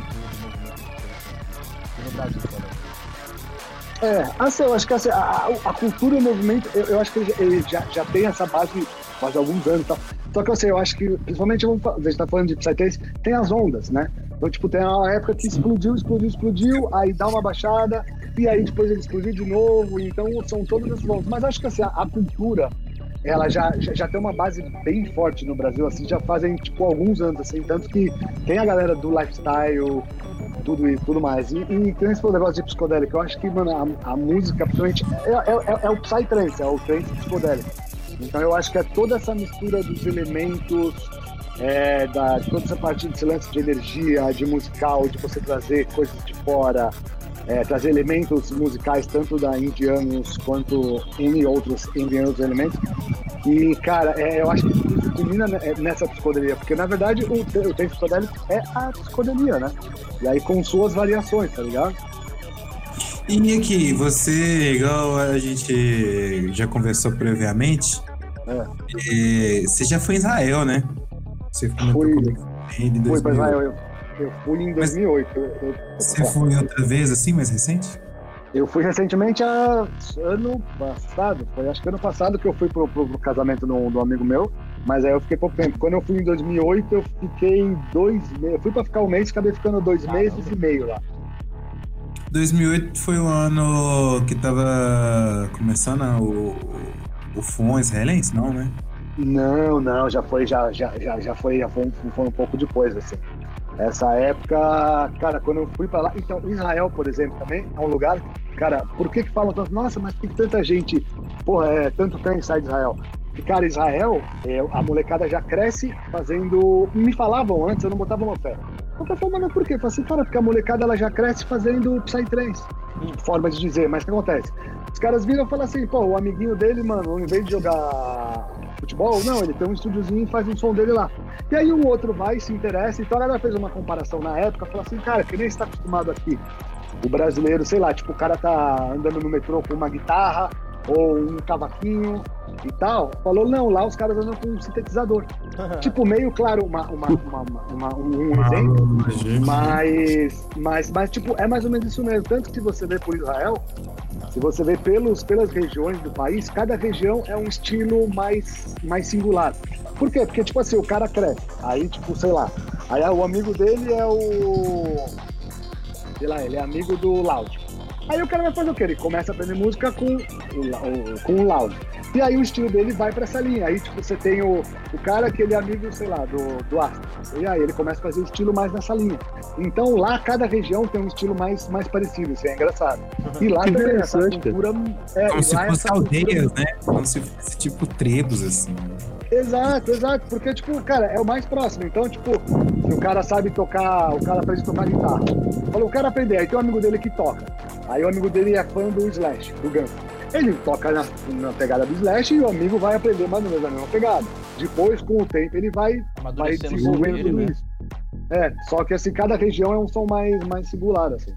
É, assim, eu acho que assim, a, a, cultura e o movimento, eu, eu acho que ele, ele, já, já tem essa base faz alguns anos tal. Só que assim, eu acho que, principalmente, a gente tá falando de Psytrance, tem as ondas, né? Então, tipo, tem uma época que explodiu, explodiu, explodiu, aí dá uma baixada, e aí depois ele explodiu de novo. Então, são todas essas voltas. Mas acho que assim, a, a cultura, ela já, já, já, tem uma base bem forte no Brasil, assim, já fazem, tipo, alguns anos, assim, tanto que tem a galera do lifestyle, tudo e tudo mais. E, e tem esse negócio de psicodélico, eu acho que, mano, a, a música, principalmente, é, é, é, é o Psytrance, é o trance psicodélico. Então eu acho que é toda essa mistura dos elementos é, da, toda essa parte de silêncio de energia, de musical, de você trazer coisas de fora, é, trazer elementos musicais tanto da indianos quanto em outros indianos elementos. E, cara, é, eu acho que isso culmina nessa psicodelia, porque na verdade o, o tempo psicodélico é a psicodelia, né? E aí com suas variações, tá ligado? E aqui, você, igual a gente já conversou previamente, é. você já foi em Israel, né? Você fui, fui para Israel, eu, eu, fui em 2008. Eu, você foi outra vez assim, mais recente? Eu fui recentemente a, ano passado, foi acho que ano passado que eu fui pro, pro, pro casamento do, do, amigo meu, mas aí eu fiquei pouco tempo. Quando eu fui em 2008, eu fiquei dois meses, eu fui para ficar um mês, acabei ficando dois meses e meio lá. 2008 foi o ano que tava começando o, o FUN israelense, não, né? Não, não, já foi, já, já, já, já foi, já foi, foi um pouco depois, assim. Essa época, cara, quando eu fui para lá, então Israel, por exemplo, também é um lugar, cara, por que que falam tanto, nossa, mas que tanta gente, porra, é, tanto tem sai de Israel? E, cara, Israel, é, a molecada já cresce fazendo, me falavam antes, eu não botava uma fé. Eu falei, mas por quê? Eu falei assim, cara, porque a molecada ela já cresce fazendo Psytrance. Forma de dizer, mas o que acontece? Os caras viram e falam assim, pô, o amiguinho dele, mano, em vez de jogar futebol, não, ele tem um estúdiozinho e faz um som dele lá. E aí um outro vai, se interessa, então ela fez uma comparação na época, falou assim, cara, que nem está acostumado aqui. O brasileiro, sei lá, tipo, o cara tá andando no metrô com uma guitarra ou um cavaquinho e tal. Falou, não, lá os caras andam com um sintetizador. *laughs* tipo, meio claro, uma, uma, uma, uma um exemplo. Mas, mas, mas, tipo, é mais ou menos isso mesmo. Tanto que você vê por Israel, se você vê pelos, pelas regiões do país, cada região é um estilo mais, mais singular. Por quê? Porque, tipo assim, o cara cresce. Aí, tipo, sei lá. Aí o amigo dele é o. Sei lá, ele é amigo do Loud. Aí o cara vai fazer o quê? Ele começa a aprender música com o, com o Loud. E aí o estilo dele vai para essa linha. Aí, tipo, você tem o, o cara que ele é amigo, sei lá, do, do Astro. E aí ele começa a fazer o estilo mais nessa linha. Então lá, cada região tem um estilo mais, mais parecido. Isso é engraçado. E lá também essa cultura... É, Como se fosse aldeias, né? Como se fosse tipo tribos, assim. Exato, exato. Porque, tipo, cara, é o mais próximo. Então, tipo, se o cara sabe tocar, o cara aprende a tocar guitarra. Falou, o cara aprender. Aí tem um amigo dele que toca. Aí o amigo dele é fã do Slash, do Guns. Ele toca na, na, pegada do Slash e o amigo vai aprender mais ou menos a mesma pegada. Depois, com o tempo, ele vai, vai desenvolvendo tudo né? isso. É, só que assim, cada região é um som mais, mais singular, assim.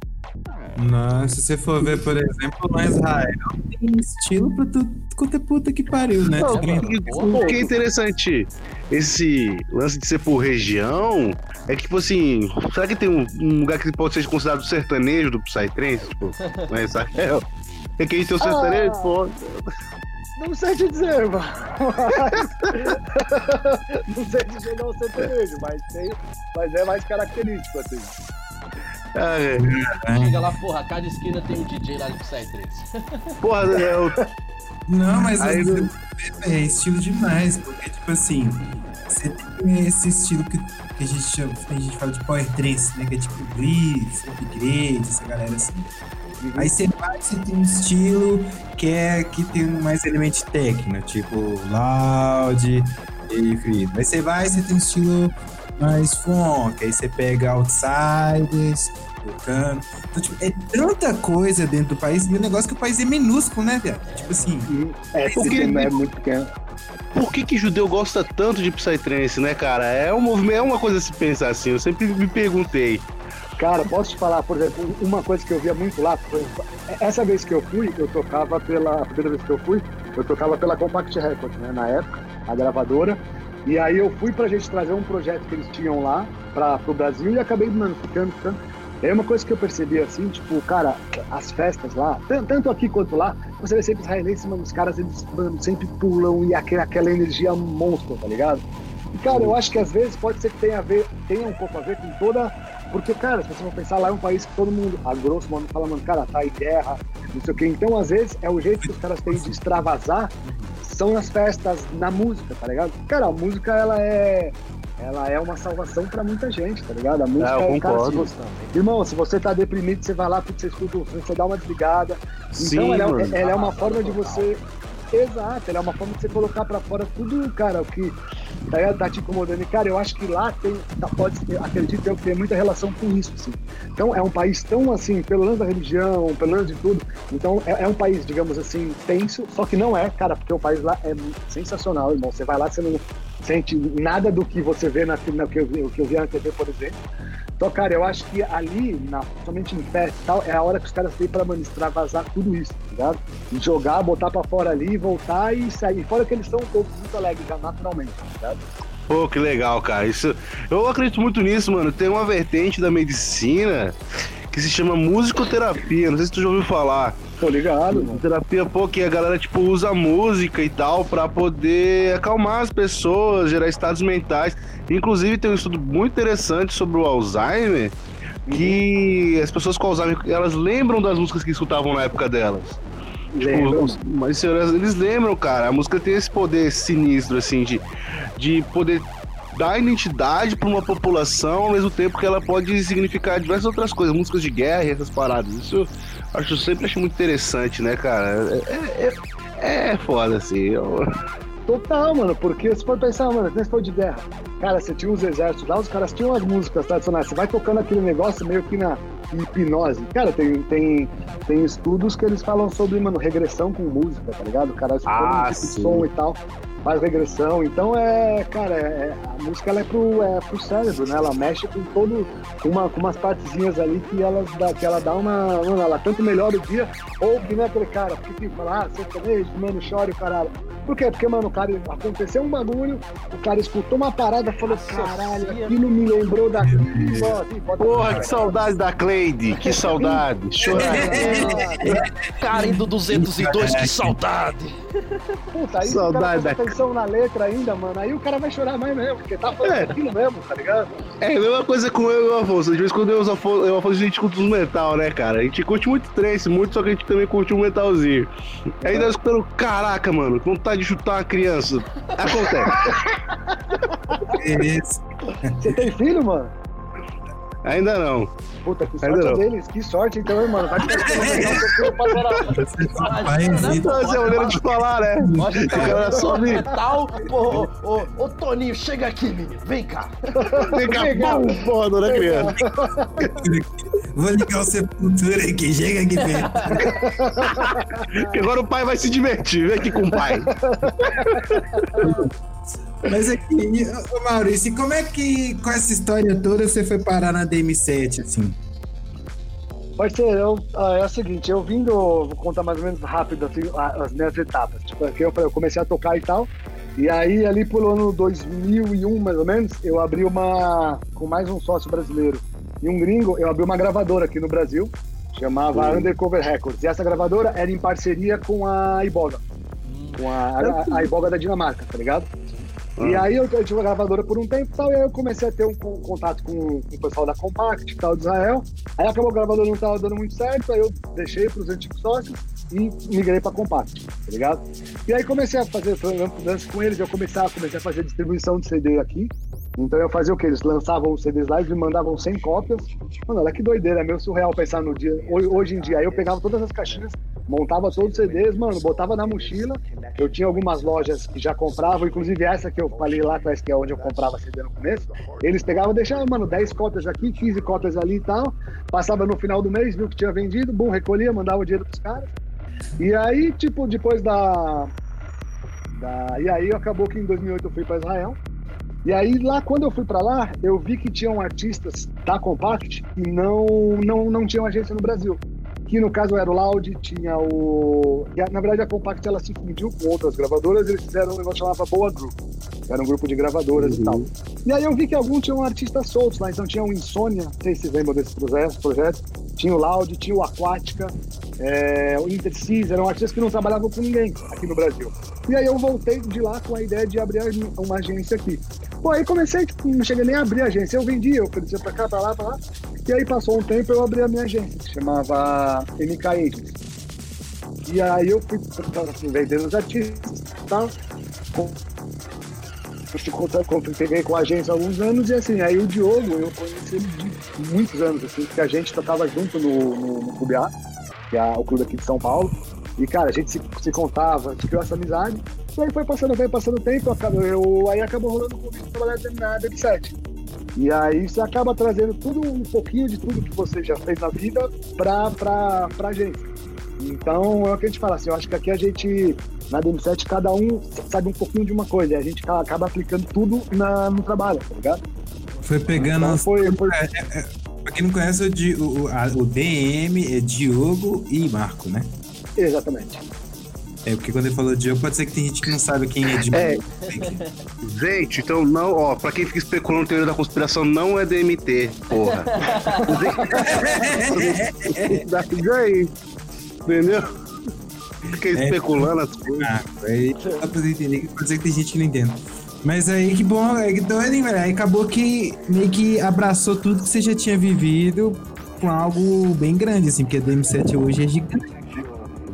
Não, se você for ver, por exemplo, no Israel tem estilo pra tudo quanto é puta que pariu, né? Não, o que é interessante, esse lance de ser por região, é que, tipo assim, será que tem um, um lugar que pode ser considerado sertanejo do Psytrance? Tipo, no Israel? *laughs* É que aí tem o sertanejo, ah. pô. Não sei te dizer, mano. *laughs* não sei te chegar ao sertanejo, mas, tem, mas é mais característico, assim. É. Chega lá, porra, cada esquina tem um DJ lá de Psytrance. *laughs* Porra, eu... Não, mas Aí, é, é, estilo demais, porque, tipo assim, você tem esse estilo que, que a, gente chama, a gente fala de Power Trance, né? Que é tipo Blitz, Upgrade, essa galera assim. Aí você vai, você tem um estilo que é que tem mais elemento técnico, tipo loud e free. Aí você vai, você tem um estilo mais funk, aí você pega outsiders, tocando. Então, tipo, é tanta coisa dentro do país, e o negócio é que o país é minúsculo, né, velho? Tipo assim. É, porque é muito pequeno. Por que, que judeu gosta tanto de Psytrance, né, cara? É, um movimento, é uma coisa a se pensar assim, eu sempre me perguntei. Cara, posso te falar, por exemplo, uma coisa que eu via muito lá, essa vez que eu fui, eu tocava pela, a primeira vez que eu fui, eu tocava pela Compact Records, né, na época, a gravadora, e aí eu fui pra gente trazer um projeto que eles tinham lá para pro Brasil e acabei, mano, ficando, ficando. É uma coisa que eu percebi assim, tipo, cara, as festas lá, tanto aqui quanto lá, você vê sempre israelenses, mano, os caras eles mano, sempre pulam e aquela, aquela energia monstro, tá ligado? E, cara, eu acho que às vezes pode ser que tenha, a ver, tenha um pouco a ver com toda Porque, cara, se você for pensar, lá é um país que todo mundo, a grosso modo, fala, mano, cara, tá em guerra, não sei o quê. Então, às vezes, é o jeito que os caras têm de extravasar são nas festas, na música, tá ligado? Cara, a música, ela é ela é uma salvação pra muita gente, tá ligado? A música É, eu é, cara, se concordo. você, irmão, se você tá deprimido, você vai lá, você escuta você dá uma desligada. Sim, então ela, é, ela é uma forma de você. Exato, ela é uma forma de você colocar pra fora tudo, cara, o que tá, ligado? tá te incomodando. E, cara, eu acho que lá tem, tá, pode acredito eu que tem muita relação com isso, assim. Então é um país tão assim, pelo menos da religião, pelo menos de tudo. Então é, é um país, digamos assim, tenso, só que não é, cara, porque o país lá é sensacional, irmão. Você vai lá, você não sente nada do que você vê na, na que, eu, que eu na TV, por exemplo. Então, cara, eu acho que ali, na, somente em festa e tal, é a hora que os caras têm pra, mano, extravasar tudo isso, tá ligado? E jogar, botar pra fora ali, voltar e sair. Fora que eles são todos muito alegres já, naturalmente, tá ligado? Pô, que legal, cara. Isso, eu acredito muito nisso, mano. Tem uma vertente da medicina que se chama musicoterapia. Não sei se tu já ouviu falar. Tô ligado, mano. Terapia, pô, que a galera, tipo, usa música e tal pra poder acalmar as pessoas, gerar estados mentais. Inclusive, tem um estudo muito interessante sobre o Alzheimer, que as pessoas com Alzheimer, elas lembram das músicas que escutavam na época delas. Tipo, os- mas senhoras, eles lembram, cara. A música tem esse poder sinistro, assim, de, de poder dar identidade pra uma população, ao mesmo tempo que ela pode significar diversas outras coisas, músicas de guerra e essas paradas. Isso eu acho eu sempre acho muito interessante, né, cara? É, é, é foda, assim. Eu- *laughs* Total, mano, porque se for pensar, mano, se for de guerra, cara, você tinha os exércitos lá, os caras tinham as músicas tradicionais, você vai tocando aquele negócio meio que na hipnose. Cara, tem, tem, tem estudos que eles falam sobre, mano, regressão com música, tá ligado? O cara escutando Ah, um tipo som e tal, faz regressão. Então é, cara, é- a música ela é pro, é pro cérebro, né? Ela mexe com todo, com, uma, com umas partezinhas ali que, elas dá, que ela dá uma, mano, ela tanto melhora o dia, ou que nem aquele cara, porque tipo, fala, ah, sertanejo, mano, chora e o caralho. Por quê? Porque, mano, o cara aconteceu um bagulho, o cara escutou uma parada, falou, caralho, aquilo me lembrou daquilo. ó, assim, Porra, que saudade da Cleide, que saudade. Chorar. Karen do 202, que saudade. Puta, aí Saudade cara da- atenção na letra ainda, mano. Aí o cara vai chorar mais mesmo, porque tá falando É. aquilo mesmo, tá ligado? É a mesma coisa com eu e o Afonso. De vez quando eu e o Afonso, eu o Afonso a gente curte uns metal, né, cara? A gente curte muito trance, muito, só que a gente também curte um metalzinho. Aí nós escutando, caraca, mano, que vontade de chutar uma criança. Acontece. *laughs* Isso. Você tem filho, mano? Ainda não. Puta, que Ainda sorte não. deles, que sorte então, hein, mano. Vai ficar com seu filho pra caralho. Você só faz isso. Então, essa é a maneira de falar, né? O cara sobe. metal. Ô, ô, ô, ô, Toninho, chega aqui, menino. Vem cá. Fica Legal. bom, porra, né, criança? Vou ligar o sepultura aqui, chega aqui perto. Que agora o pai vai se divertir. Vem aqui com o pai. *laughs* Mas aqui, ô Maurício, como é que com essa história toda você foi parar na DM7, assim? Parceiro, eu, ah, é o seguinte, eu vindo, vou contar mais ou menos rápido assim, as minhas etapas. Tipo, aqui eu, eu comecei a tocar e tal. E aí, ali pelo ano 2001, mais ou menos, eu abri uma. com mais um sócio brasileiro e um gringo, eu abri uma gravadora aqui no Brasil, chamava Undercover Records. E essa gravadora era em parceria com a Iboga, com a, a, a Iboga da Dinamarca, tá ligado? E aí eu, eu tive uma gravadora por um tempo e tal, e aí eu comecei a ter um, con- contato com, com o pessoal da Compact e tal, de Israel. Aí acabou a gravadora não tava dando muito certo, aí eu deixei pros antigos sócios e migrei pra Compact, tá ligado? E aí comecei a fazer lance com eles, eu comecei a, comecei a fazer distribuição de CD aqui. Então eu fazia o que? Eles lançavam os CDs lá e me mandavam 100 cópias. Mano, olha que doideira, é meio surreal pensar no dia. Hoje, hoje em dia, aí eu pegava todas as caixinhas, montava todos os CDs, mano, botava na mochila. Eu tinha algumas lojas que já compravam, inclusive essa que eu falei lá atrás, que é onde eu comprava CD no começo. Eles pegavam, deixavam, mano, 10 cópias aqui, 15 cópias ali e tal. Passava no final do mês, viu que tinha vendido, bum, recolhia, mandava o dinheiro pros caras. E aí, tipo, depois da. da... E aí acabou que em 2008 eu fui para Israel. E aí lá quando eu fui para lá, eu vi que tinham artistas da Compact que não não não tinham agência no Brasil. Que no caso era o Loud, tinha o na verdade a Compact ela se fundiu com outras gravadoras, eles fizeram um negócio que chamava Boa Group. Era um grupo de gravadoras e tal. E aí eu vi que alguns tinham artistas soltos lá, então tinha o Insônia, não sei se vocês lembram desse projeto, projeto. Tinha o Loud, tinha o Aquática, é, o Intercis, eram artistas que não trabalhavam com ninguém aqui no Brasil. E aí eu voltei de lá com a ideia de abrir uma agência aqui. Pô, aí comecei, tipo, não cheguei nem a abrir a agência. Eu vendia, eu oferecia pra cá, pra lá, pra lá. E aí passou um tempo eu abri a minha agência, que chamava MK Agents. E aí eu fui assim, vendendo os artistas e tal. Peguei com a agência há alguns anos e assim, aí o Diogo, eu conheci ele de muitos anos, assim, porque a gente tocava junto no, no, no Clube A, que é o clube aqui de São Paulo. E, cara, a gente se, se contava, a gente criou essa amizade. E aí foi passando, foi passando o tempo, acabou, eu, aí acabou rolando o convite de trabalhar na DB7. E aí você acaba trazendo tudo, um pouquinho de tudo que você já fez na vida pra, pra, pra gente. Então é o que a gente fala assim, eu acho que aqui a gente, na DM7, cada um sabe um pouquinho de uma coisa, e a gente acaba aplicando tudo na, no trabalho, tá ligado? Foi pegando. Então, foi, foi... É, é, é, pra quem não conhece, o, o, a, o DM é Diogo e Marco, né? Exatamente. É, porque quando ele falou Diogo, pode ser que tem gente que não sabe quem é Diogo. É. Gente, então não, ó, pra quem fica especulando teoria da conspiração, não é DMT, porra. aí. *laughs* Entendeu? Fica é, especulando as coisas. Ah, aí dá pra entender que pode ser que tem gente que não entende. Mas aí que bom, é que doido, hein, velho? Aí acabou que meio que abraçou tudo que você já tinha vivido com algo bem grande, assim, porque a DM7 hoje é gigante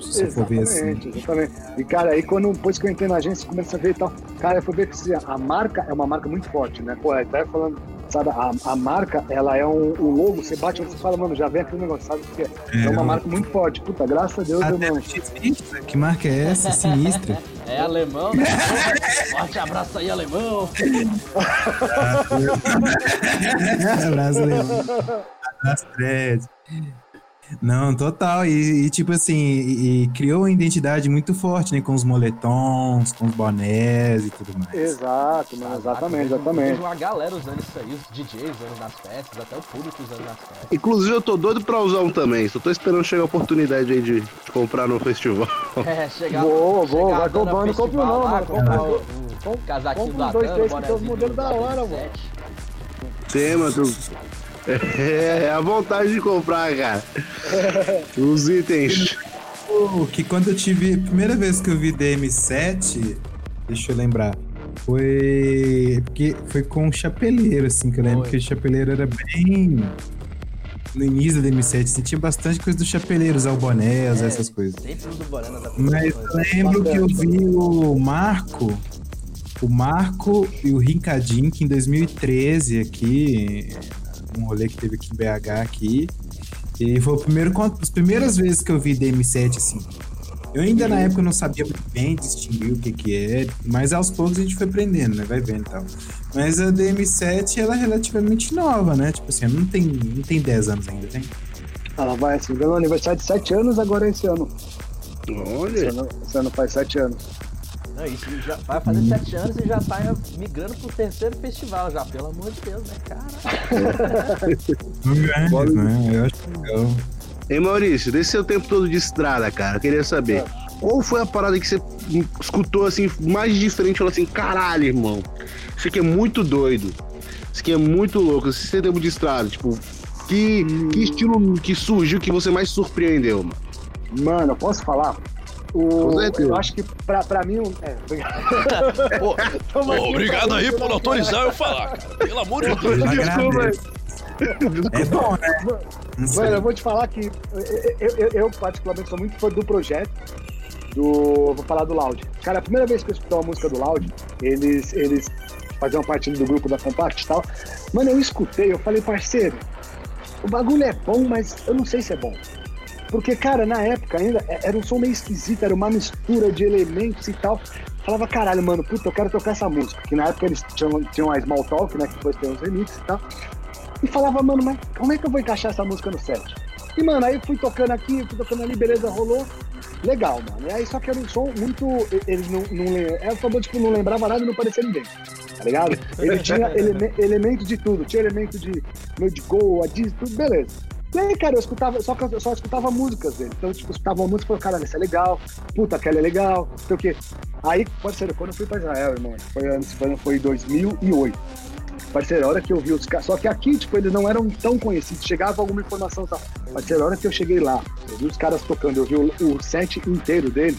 se exatamente, for ver assim. Exatamente. E, cara, aí quando depois que eu entrei na agência, começa a ver e tal. Cara, eu fui ver que assim, a marca é uma marca muito forte, né? Pô, até falando, sabe, a, a marca, ela é um. O logo, você bate e você fala, mano, já vem aquele negócio, sabe? Porque é, é uma marca muito forte. Puta, graças a Deus, Até mano. Que marca é essa? Sinistra. *laughs* É alemão, né? *laughs* Forte abraço aí, alemão. abraço, *laughs* alemão. Abraço, Fred. Não, total. E, e tipo assim, e, e, criou uma identidade muito forte, né? Com os moletons, com os bonés e tudo mais. Exato, mano, exatamente, exatamente. Vejo uma galera usando isso aí, os DJs usando nas festas, até o público usando nas festas. Inclusive eu tô doido pra usar um também, só tô esperando chegar a oportunidade aí de, comprar no festival. *laughs* É, chegar Vou, vou, vai comprando, compro não, mano. Compra o, o casaquinho do Adano, dois, três, que tem os modelos da hora, mano. Sim, mano, é, é a vontade de comprar, cara. Os itens. Que quando eu tive. A primeira vez que eu vi DM7, deixa eu lembrar. Foi. Porque foi com o chapeleiro, assim, que eu lembro Oi. que o chapeleiro era bem. No início da DM7, assim, tinha bastante coisa do chapeleiro, usar o boné, usar é, essas coisas. Boné, Mas eu lembro que eu vi o Marco, o Marco e o Rincadinho, que em 2013 aqui, um rolê que teve aqui em BH aqui. E foi o primeiro, as primeiras vezes que eu vi DM7, assim. Eu ainda na época não sabia muito bem distinguir o que que é, mas aos poucos a gente foi aprendendo, né? Vai vendo e tal. Mas a DM7, ela é relativamente nova, né? Tipo assim, não tem, não tem 10 anos ainda, tem? Ela vai, assim, ganhou aniversário de 7 anos agora esse ano. Olha! Esse ano, esse ano faz 7 anos. Não, isso já vai fazer hum. sete anos e já tá migrando pro terceiro festival já, pelo amor de Deus, né, cara? Grande, né? Eu acho legal. Ei, Maurício, desse seu tempo todo de estrada, cara, eu queria saber. É. Qual foi a parada que você escutou assim, mais diferente? Falou assim, caralho, irmão, isso aqui é muito doido. Isso aqui é muito louco. Esse seu tempo de estrada, tipo, que, hum. que estilo que surgiu que você mais surpreendeu, mano? Mano, eu posso falar? O, eu acho que pra, pra mim. É, *laughs* Pô, *laughs* obrigado aí por autorizar eu falar, cara. Pelo amor de *laughs* Deus. É bom, né? Mano, eu vou te falar que eu, eu, eu, particularmente, sou muito fã do projeto. Do. Vou falar do Loud. Cara, a primeira vez que eu escutei uma música do Loud, eles, eles faziam parte do grupo da Compact e tal. Mano, eu escutei, eu falei, parceiro, o bagulho é bom, mas eu não sei se é bom. Porque, cara, na época ainda é, era um som meio esquisito, era uma mistura de elementos e tal. Falava, caralho, mano, puta, eu quero tocar essa música. Que na época eles tinham, tinham a Small Talk, né? Que depois tem os remixes e tal. E falava, mano, mas como é que eu vou encaixar essa música no set? E, mano, aí eu fui tocando aqui, fui tocando ali, beleza, rolou. Legal, mano. E aí só que era um som muito. Eles não. não era é, só tipo, não lembrava nada e não parecia ninguém. Tá ligado? Ele tinha *laughs* ele, elemento de tudo. Tinha elemento de de gol, a Disney, tudo, beleza. E aí, cara, eu escutava, só, eu só escutava músicas dele. Então, tipo, eu escutava uma música e falava, caralho, essa é legal, puta, aquela é legal, sei o quê. Aí, ser, quando eu fui pra Israel, irmão, foi antes, foi, foi em 2008. Parceiro, a hora que eu vi os caras. Só que aqui, tipo, eles não eram tão conhecidos. Chegava alguma informação e tal. Parceiro, a hora que eu cheguei lá, eu vi os caras tocando, eu vi o, o set inteiro deles.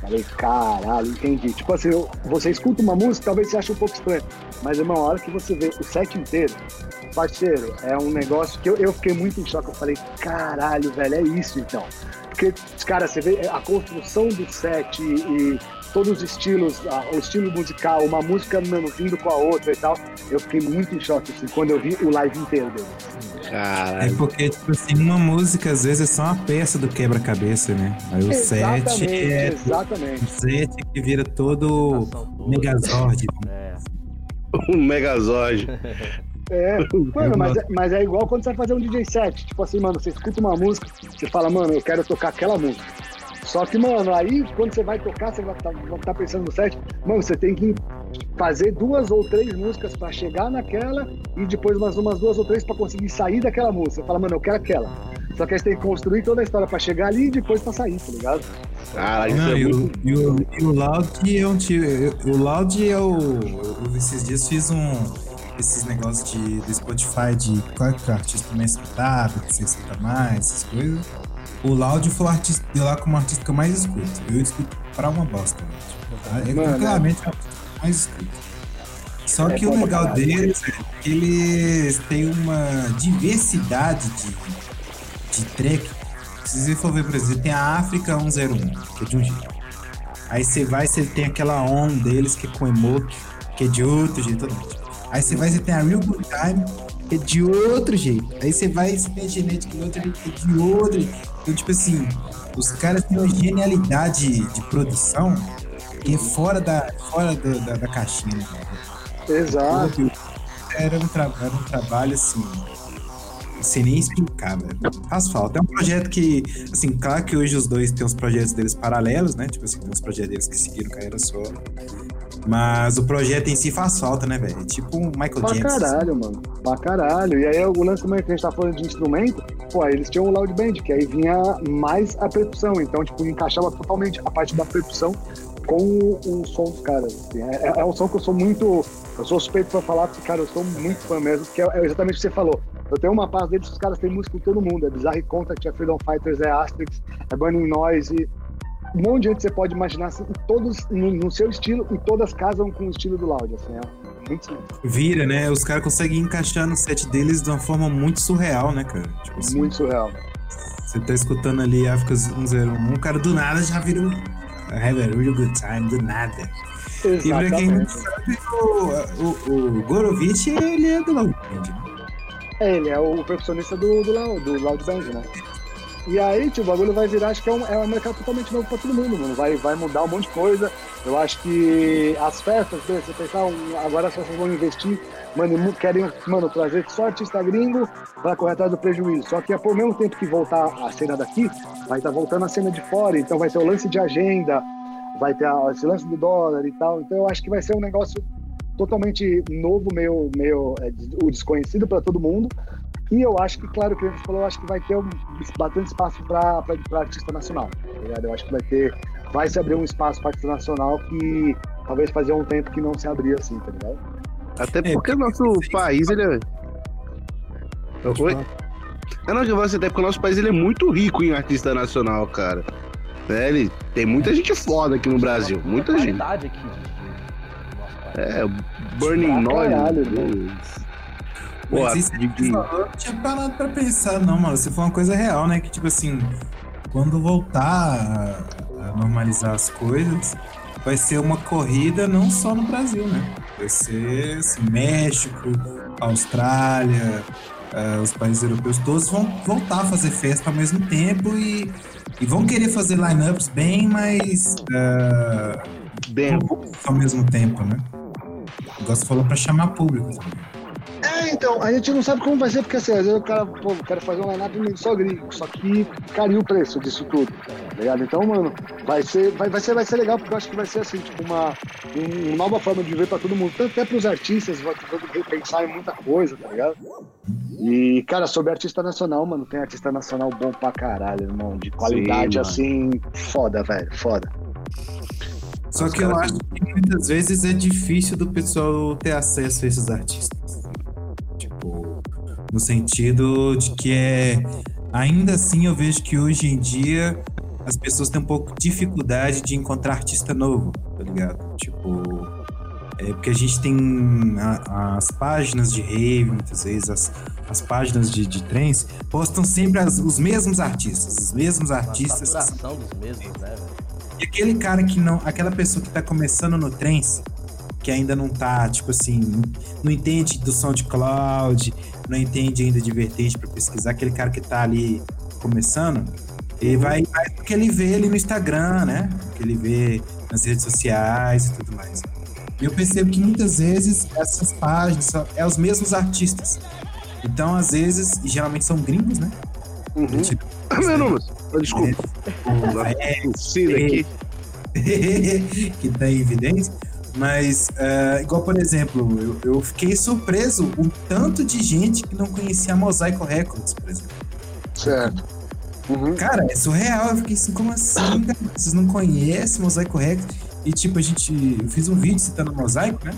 Falei, caralho, entendi. Tipo assim, eu- você escuta uma música, talvez você ache um pouco estranho. Mas, irmão, a hora que você vê o set inteiro, parceiro, é um negócio que eu, eu fiquei muito em choque. Eu falei, caralho, velho, é isso então. Porque, cara, você vê a construção do set e, e todos os estilos, o estilo musical, uma música mano, vindo com a outra e tal. Eu fiquei muito em choque, assim, quando eu vi o live inteiro dele. É Caralho. porque, tipo assim, uma música às vezes é só uma peça do quebra-cabeça, né? Aí o set Exatamente, é exatamente. um set que vira todo toda. Megazord. É. *laughs* Um Megazord. É, *laughs* mano, mas, é- mas é igual quando você vai fazer um DJ set. Tipo assim, mano, você escuta uma música, você fala, mano, eu quero tocar aquela música. Só que, mano, aí quando você vai tocar, você vai estar tá pensando no set, mano, você tem que fazer duas ou três músicas pra chegar naquela e depois mais umas duas ou três pra conseguir sair daquela música. Você fala, mano, eu quero aquela. Só que aí você tem que construir toda a história pra chegar ali e depois pra sair, tá ligado? Caralho, isso Não, é e, o, muito. e, o, e o Loud é um tio. O Loud é o. Eu, esses dias fiz um. Esses negócios de, do Spotify de qual que é o artista mais escutado, que você escuta mais, essas coisas. O Loud foi o artista de lá como artista que eu mais escuto. Eu escuto pra uma bosta. né? É Mano, tranquilamente o artista que eu mais escuto. Só É que bom o legal deles é que eles têm uma diversidade de, de track. Se você for ver, por exemplo, tem a África 101, que é de um jeito. Aí você vai, você tem aquela on deles que é com emote, que é de outro jeito. Aí você vai, você tem a Real Good Time, que é de outro jeito. Aí você vai, você tem a Genetic de outro jeito, que é de outro jeito. Então, tipo assim, os caras têm uma genialidade de produção que é fora da, fora do- da, da caixinha. Né? Exato. Era um, tra- era um trabalho assim. Sem nem explicar, velho. Faz falta. É um projeto que, assim, claro que hoje os dois têm os projetos deles paralelos, né? Tipo assim, tem os projetos deles que seguiram carreira solo. Mas o projeto em si faz falta, né, velho? É Tipo um Michael Pra Jackson. caralho, mano. Pra caralho. E aí o lance também que a gente tá falando de instrumento, pô, aí eles tinham o loud band, que aí vinha mais a percussão. Então, tipo, encaixava totalmente a parte da percussão com o, o som dos caras. assim. É, é- é um som que eu sou muito. Eu sou suspeito pra falar, porque, cara, eu sou muito fã mesmo, porque é, é exatamente o que você falou. Eu tenho uma paz deles, os caras têm música com todo mundo. É Bizarre Contact, é Freedom Fighters, é Asterix, é Burning Noise. Um monte de gente você pode imaginar, assim, todos no, no seu estilo, e todas casam com o estilo do Loud, assim, é muito simples. Vira, né? Os caras conseguem encaixar no set deles de uma forma muito surreal, né, cara? Tipo assim, Muito surreal. você tá escutando ali África 101, o cara do nada já vira um. Have a really good time, do nada. E pra quem não Exatamente. sabe, o, o, o Gorovitch, ele é do Loud Band, né? É, ele é o percussionista do, do, do Loud Band, né? E aí, tio, o bagulho vai virar, acho que é um, é um mercado totalmente novo pra todo mundo, mano. Vai, vai mudar um monte de coisa. Eu acho que as festas, você pensar, agora as festas vão investir, mano, querem, mano, trazer só artista gringo pra correr atrás do prejuízo. Só que é por mesmo tempo que voltar a cena daqui, vai estar voltando a cena de fora, então vai ter o lance de agenda, vai ter a, esse lance do dólar e tal. Então eu acho que vai ser um negócio totalmente novo, meio, meio é, o desconhecido para todo mundo. E eu acho que, claro, o que gente falou, eu acho que vai ter um, bastante espaço para artista nacional. tá ligado? Eu acho que vai ter, vai se abrir um espaço para artista nacional que talvez fazia um tempo que não se abria assim, tá ligado? Até É, porque o nosso país, ele é. Oi? É, não, que eu até porque o nosso país ele é muito rico em artista nacional, cara. É, ele tem muita gente foda aqui no Brasil, muita gente. aqui. país. É, Burning Pra caralho, Noise. Mas isso que falou, eu não tinha parado pra pensar, não, mano. Você foi uma coisa real, né? Que, tipo assim, quando voltar a, a normalizar as coisas, vai ser uma corrida não só no Brasil, né? Vai ser assim, México, Austrália, eh, os países europeus, todos vão voltar a fazer festa ao mesmo tempo e, e vão querer fazer lineups bem mais eh, dentro. ao mesmo tempo, né? Você falou pra chamar público. É, então, a gente não sabe como vai ser, porque assim, às vezes o cara, pô, eu quero fazer um line-up só gringo, só que caiu o preço disso tudo, tá ligado? Então, mano, vai ser, vai, vai ser, vai ser legal, porque eu acho que vai ser assim, tipo, uma, um- uma nova forma de viver pra todo mundo, tanto até pros artistas, vai ter que repensar em muita coisa, tá ligado? E, cara, sobre artista nacional, mano, tem artista nacional bom pra caralho, irmão, de qualidade, mano. assim, foda, velho, foda. Só Os que eu acho que muitas vezes é difícil do pessoal ter acesso a esses artistas. No sentido de que é. Ainda assim, eu vejo que hoje em dia as pessoas têm um pouco de dificuldade de encontrar artista novo, tá ligado? Tipo. É porque a gente tem a, as páginas de rave, muitas vezes, as, as páginas de, de trens, postam sempre as, os mesmos artistas, os mesmos artistas. A dos mesmos, né, E aquele cara que não. Aquela pessoa que tá começando no trens, que ainda não tá, tipo assim, não entende do SoundCloud, não entende ainda de vertente para pesquisar, aquele cara que tá ali começando, ele vai, vai o que ele vê ali no Instagram, né? Que ele vê nas redes sociais e tudo mais. E eu percebo que muitas vezes essas páginas são é os mesmos artistas. Então, às vezes, e geralmente são gringos, né? Uhum. Tipo, *laughs* Desculpa. *laughs* É, é, aqui. *laughs* que tá em evidência. Mas, uh, igual por exemplo, eu, eu, fiquei surpreso o tanto de gente que não conhecia a Mosaico Records, por exemplo. Certo. Uhum. Cara, é surreal. Eu fiquei assim, como assim, cara? Vocês não conhecem Mosaico Records? E tipo, a gente. Eu fiz um vídeo citando Mosaico, né?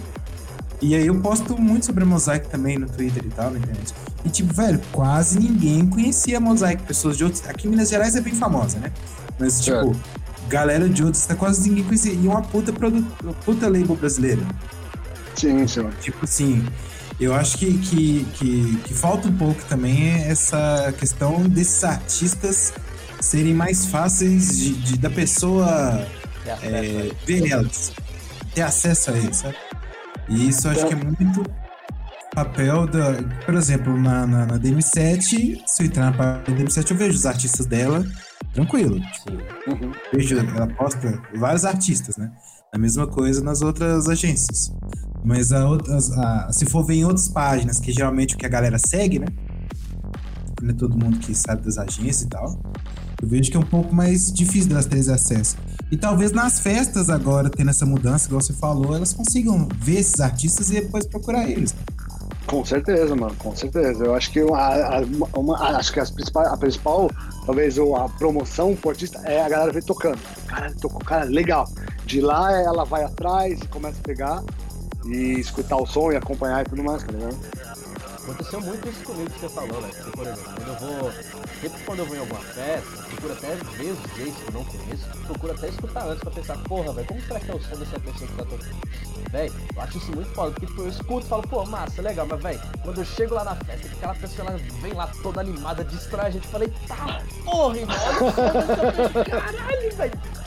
E aí eu posto muito sobre Mosaico também no Twitter e tal, na internet. E tipo, velho, quase ninguém conhecia Mosaico. Pessoas de outros. Aqui em Minas Gerais é bem famosa, né? Mas, tipo, galera de outros, tá quase ninguém conhecia. E uma puta, produ... puta label brasileira. Sim, sim. Tipo assim, eu acho que, que, que, que, falta um pouco também essa questão desses artistas serem mais fáceis de, de da pessoa é, ver elas, ter acesso a eles, sabe? E isso eu acho que é muito papel da. Por exemplo, na, na, na DM7, se eu entrar na página da DM7, eu vejo os artistas dela tranquilo. Tipo, uhum. Vejo, ela posta vários artistas, né? A mesma coisa nas outras agências. Mas a outras, a, se for ver em outras páginas, que geralmente o que a galera segue, né? Não é todo mundo que sabe das agências e tal. Eu vejo que é um pouco mais difícil delas terem acesso. E talvez nas festas agora, tendo essa mudança, igual você falou, elas consigam ver esses artistas e depois procurar eles. Com certeza, mano, com certeza. Eu acho que a, uma, acho que as principais, a principal, talvez a promoção pro artista é a galera ver tocando. Cara, tocou, cara, legal. De lá ela vai atrás, começa a pegar e escutar o som e acompanhar e tudo mais, tá ligado? Aconteceu muito isso comigo que você falou, né? Porque, por exemplo, quando eu vou. Sempre quando eu vou em alguma festa, procuro até ver os DJs que eu não conheço, procuro até escutar antes pra pensar, porra, velho, como será que é o som dessa pessoa que tá tocando? Véi, eu acho isso muito foda, porque tipo, eu escuto e falo, pô, massa, legal, mas véi, quando eu chego lá na festa, que aquela pessoa ela vem lá toda animada, distrai a gente, eu falei, tá, porra, irmão, olha só, caralho, velho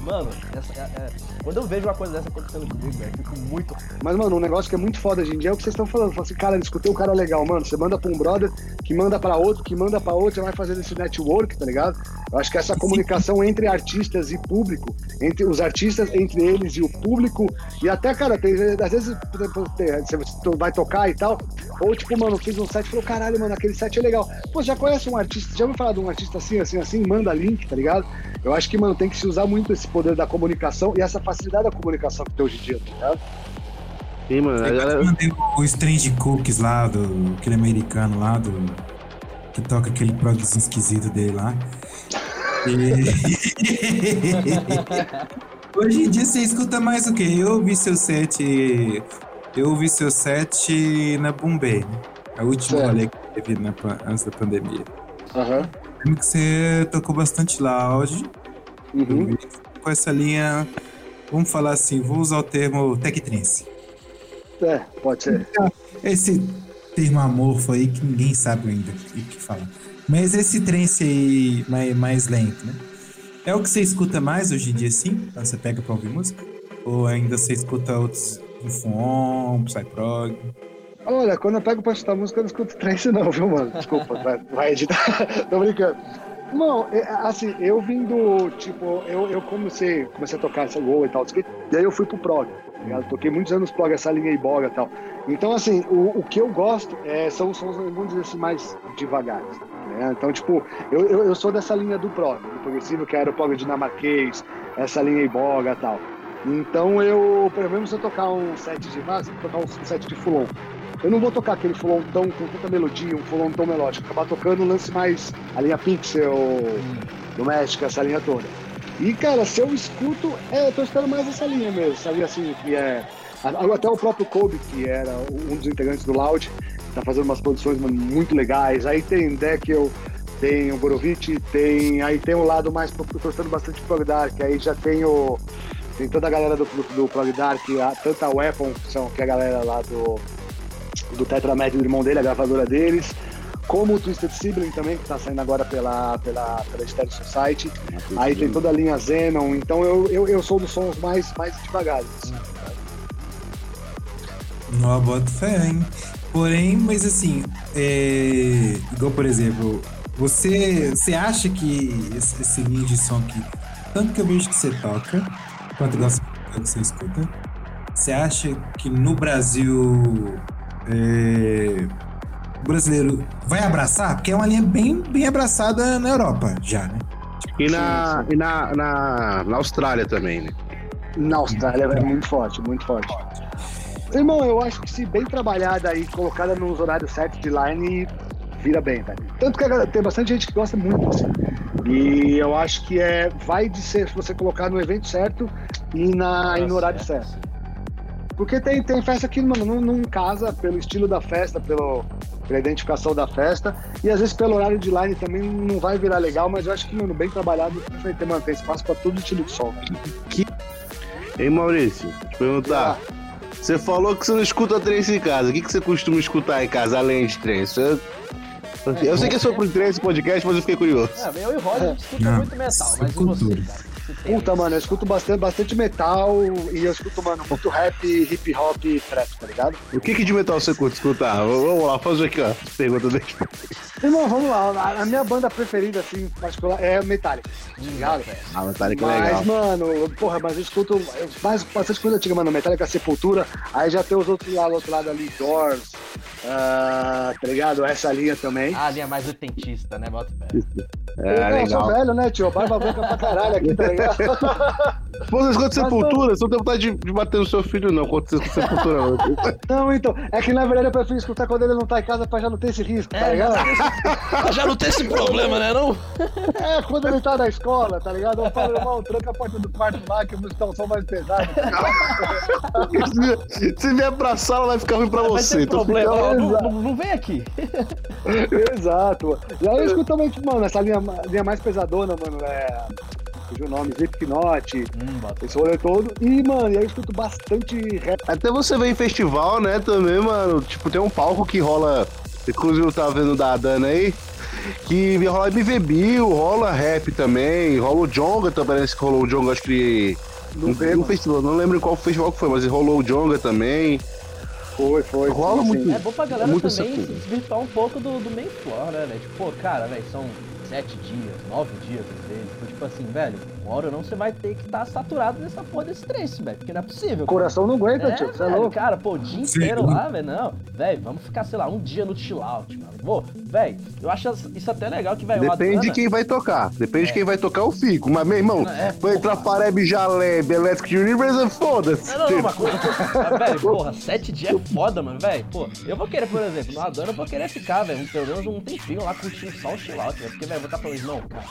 Mano, essa, é, é, quando eu vejo uma coisa dessa acontecendo comigo, velho, fico muito. Mas, mano, um negócio que é muito foda hoje em dia é o que vocês estão falando. Fala assim, cara, escutei um cara legal, mano. Você manda pra um brother, que manda pra outro, que manda pra outro, você vai fazendo esse network, tá ligado? Eu acho que essa comunicação entre artistas e público, entre os artistas, entre eles e o público, e até, cara, tem, às vezes você vai tocar e tal, ou tipo, mano, fiz um set e falou, caralho, mano, aquele set é legal. Pô, já conhece um artista, já ouviu falar de um artista assim, assim, assim, manda link, tá ligado? Eu acho que, mano, tem que se usar muito esse poder da comunicação e essa facilidade da comunicação que tem hoje em dia, tá ligado? Sim, mano. Eu galera... mandei o Strange Cookies lá, do, aquele americano lá, do, que toca aquele progzinho esquisito dele lá. E... *laughs* hoje em dia você escuta mais o quê? Eu ouvi seu set. Eu ouvi seu set na Bombay, né? A última rolê que teve na, antes da pandemia. Aham. Uhum. Lembro que você tocou bastante loud. Uhum. Com essa linha, vamos falar assim, vou usar o termo tech trance. É, pode ser. Esse termo amorfo aí que ninguém sabe ainda o que falar. Mas esse trance aí mais, mais lento, né? É o que você escuta mais hoje em dia, sim? Você pega pra ouvir música? Ou ainda você escuta outros Infon, Psyprog? Olha, quando eu pego pra escutar música, eu não escuto trance não, viu, mano? Desculpa, vai, vai editar. *laughs* Tô brincando. Não, é, assim, eu vim do, tipo, eu, eu comecei, comecei a tocar essa gol e tal, e aí eu fui pro prog, tá Toquei muitos anos prog, essa linha iboga e tal. Então, assim, o, o que eu gosto é, são sons, vamos dizer assim, mais devagares, né? Então, tipo, eu, eu, eu, sou dessa linha do prog, do progressivo, que era o prog dinamarquês, essa linha iboga e tal. Então, eu, pelo menos se eu tocar um set de base, tocar um set de fulon, eu não vou tocar aquele tão com tanta melodia, um tão melódico. Acabar tocando um lance mais a linha pixel, doméstica, essa linha toda. E, cara, se eu escuto, é, eu tô escutando mais essa linha mesmo, sabe? Assim, que é Até o próprio Kobe, que era um dos integrantes do Loud, tá fazendo umas produções muito legais. Aí tem Deckel, tem o Borovic, tem. Aí tem o lado mais torcendo bastante Prog Dark, aí já tem o. Tem toda a galera do, do, do Prog Dark, a, tanto a Weapon, que, são, que é a galera lá do, do Tetramed do irmão dele, a gravadora deles como o Twisted Sibling também, que está saindo agora pela, pela, pela Stereo Society. Aí tem toda a linha Zenon, então eu, eu, eu sou dos sons mais, mais devagares. Não boto fé, hein? Porém, mas assim, é... igual por exemplo, você, você acha que esse, esse linha de som aqui, tanto que eu vejo que você toca, quanto gosta que você escuta, você acha que no Brasil é, o brasileiro vai abraçar? Porque é uma linha bem, bem abraçada na Europa já, né? E na, e na, na, na Austrália também, né? Na Austrália é muito forte, muito forte. Irmão, eu acho que se bem trabalhada e colocada nos horários certos de line, vira bem, velho. Tanto que tem bastante gente que gosta muito, assim. E eu acho que é, vai de ser se você colocar no evento certo e, na, e no horário certo. Porque tem, tem festa que, mano, não, não casa pelo estilo da festa, pelo, pela identificação da festa. E às vezes pelo horário de line também não vai virar legal, mas eu acho que, mano, bem trabalhado, vai ter manter espaço para todo estilo de som. Que... Ei, Maurício, te perguntar. Ah. Você falou que você não escuta trance em casa. O que, que você costuma escutar em casa, além de trance? Eu, eu sei que é sobre trance podcast, mas eu fiquei curioso. É, eu e o Roger escutam muito metal, mas e você, cara? Puta, mano, eu escuto bastante, bastante metal e eu escuto, mano, muito rap, hip hop e trap, tá ligado? O que, que de metal você curte escutar? Vamos lá, faz aqui, ó. Pergunta dele. Irmão, vamos lá. A minha banda preferida, assim, particular, é Metallica, tá ligado? Ah, Metallica é legal. Mas, mano, porra, mas eu escuto mais bastante coisa antiga, mano. Metallica Sepultura, aí já tem os outros lá, do outro lado ali, Doors, uh, tá ligado? Essa linha também. Ah, a linha mais oitentista, né? Bota é, eu, legal. sou velho, né, tio? Barba branca pra caralho aqui, tá ligado? *laughs* Pô, *laughs* vocês escutam Sepultura, você não tem vontade de, de bater no seu filho, não, quando você escuta Sepultura, não. *laughs* Não, então, é que na verdade eu prefiro escutar quando ele não tá em casa pra já não ter esse risco, tá é, ligado? já não tem esse problema, né, não? *laughs* É, quando ele tá na escola, tá ligado? Eu falo, irmão, tranca a porta do quarto lá, que eu vou estar um som mais pesado. se, se vier pra sala, vai ficar ruim pra vai você. Então problema, fica... não, não, não, vem aqui. Exato. E aí eu escuto também, tipo, mano, essa linha, linha mais pesadona, mano, é fugiu o nome, Slipknot, hum, esse rolê todo. E, mano, eu escuto bastante rap. Até você vem em festival, né, também, mano. Tipo, tem um palco que rola. Inclusive eu tava vendo da Dana aí. Que rola MV Bill, rola rap também, rola o Jonga também, parece que rolou o Jonga, acho que. No, no festival, não lembro qual festival que foi, mas rolou o Jonga também. Foi, foi. Rola sim, muito. Sim. É bom pra galera muito também se desvirtuar um pouco do, do main floor, né, velho? Tipo, pô, cara, velho, são sete dias, nove dias às vezes. Tipo assim, velho, uma hora ou não você vai ter que estar tá saturado nessa porra desse trance, velho. Porque não é possível. O coração não aguenta, é, tio. Você é louco. Cara, pô, o dia inteiro Sim. lá, velho. Não, velho, vamos ficar, sei lá, um dia no chill out, mano. Pô, velho, eu acho isso até legal que, velho. Depende Adana... de quem vai tocar. Depende é. de quem vai tocar, eu fico. Mas, meu irmão, é, vai entrar Fareb, Jaleb, Electric Universe, foda-se. Não, não, uma coisa. velho, *laughs* porra, sete dias é foda, mano, velho. Pô, eu vou querer, por exemplo, no Adana eu vou querer ficar, velho, pelo menos um tempinho lá curtindo só o chill out, velho. Porque, velho, eu vou estar falando, não, cara,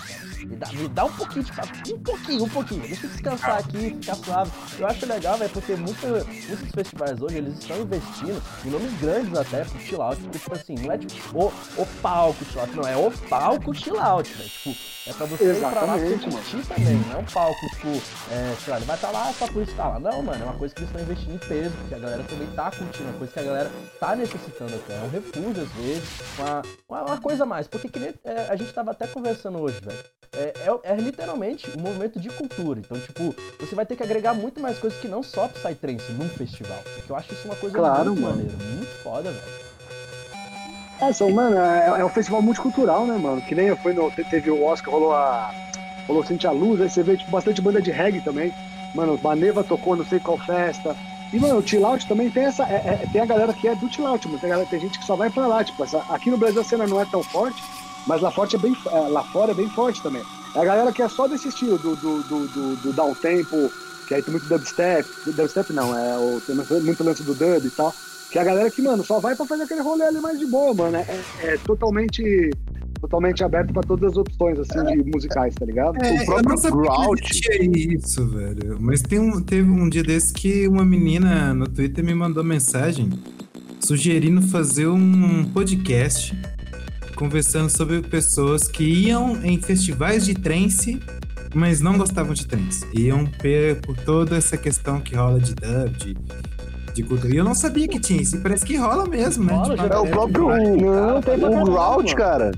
me dá, me dá um pouquinho de um pouquinho, um pouquinho. Deixa eu descansar aqui, ficar suave. Eu acho legal, velho, porque muita, muitos festivais hoje, eles estão investindo em nomes grandes até pro chill out. Porque, tipo assim, não é tipo o, o palco chill out, não, é o palco chill out, velho. Tipo, é pra você ir pra lá curtir também. Não é um palco, tipo, é, sei lá, ele vai estar tá lá só por estar lá. Não, mano, é uma coisa que eles estão investindo em peso, porque a galera também tá curtindo, é uma coisa que a galera tá necessitando até. É um refúgio, às vezes, uma, uma, uma coisa a mais. Porque que nem, é, a gente tava até conversando hoje, velho. É, é, é, literalmente um movimento de cultura. Então, tipo, você vai ter que agregar muito mais coisas que não só Psytrance num festival. Porque eu acho isso uma coisa claro, muito mano. maneira, muito foda, velho. É, são, mano, é, é, um festival multicultural, né, mano? Que nem foi no. Teve o Oscar, rolou a. Rolou Sente a Luz, aí você vê tipo, bastante banda de reggae também. Mano, Maneva tocou não sei qual festa. E, mano, o chill out também tem essa. É, é, tem a galera que é do chill out, mano. Tem, galera, tem gente que só vai pra lá. Tipo, essa, aqui no Brasil a cena não é tão forte, mas lá, forte é bem, é, lá fora é bem forte também. É a galera que é só desse estilo, do, do, do, do, do down tempo, que aí tem muito dubstep. Dubstep não, é o, tem muito lance do dub e tal. Que é a galera que, mano, só vai pra fazer aquele rolê ali mais de boa, mano. É, é totalmente totalmente aberto pra todas as opções, assim, de musicais, tá ligado? É, O próprio eu não sabia Grout. isso, velho. Mas tem um, teve um dia desse que uma menina no Twitter me mandou mensagem sugerindo fazer um podcast conversando sobre pessoas que iam em festivais de trance, mas não gostavam de trance. Iam per- por toda essa questão que rola de dub, de, de cultura. E eu não sabia que tinha isso. E parece que rola mesmo, né? Rola, Tipo, É o próprio. não, tem pra o Grout, cara.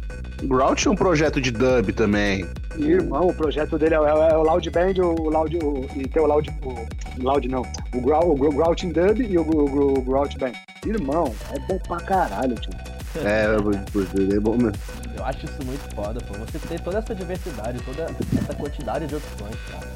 O Grout é um projeto de dub também. Irmão, o projeto dele é, é- é o Loud Band, o Loud, o, e tem o Loud, o Loud não, o, Grau, o Grau- Grouting Dub e o, o, o Grout Band. Irmão, é bom pra caralho, tio. É, é bom mesmo. Eu acho isso muito foda, pô. Você ter toda essa diversidade, toda essa quantidade de opções, cara.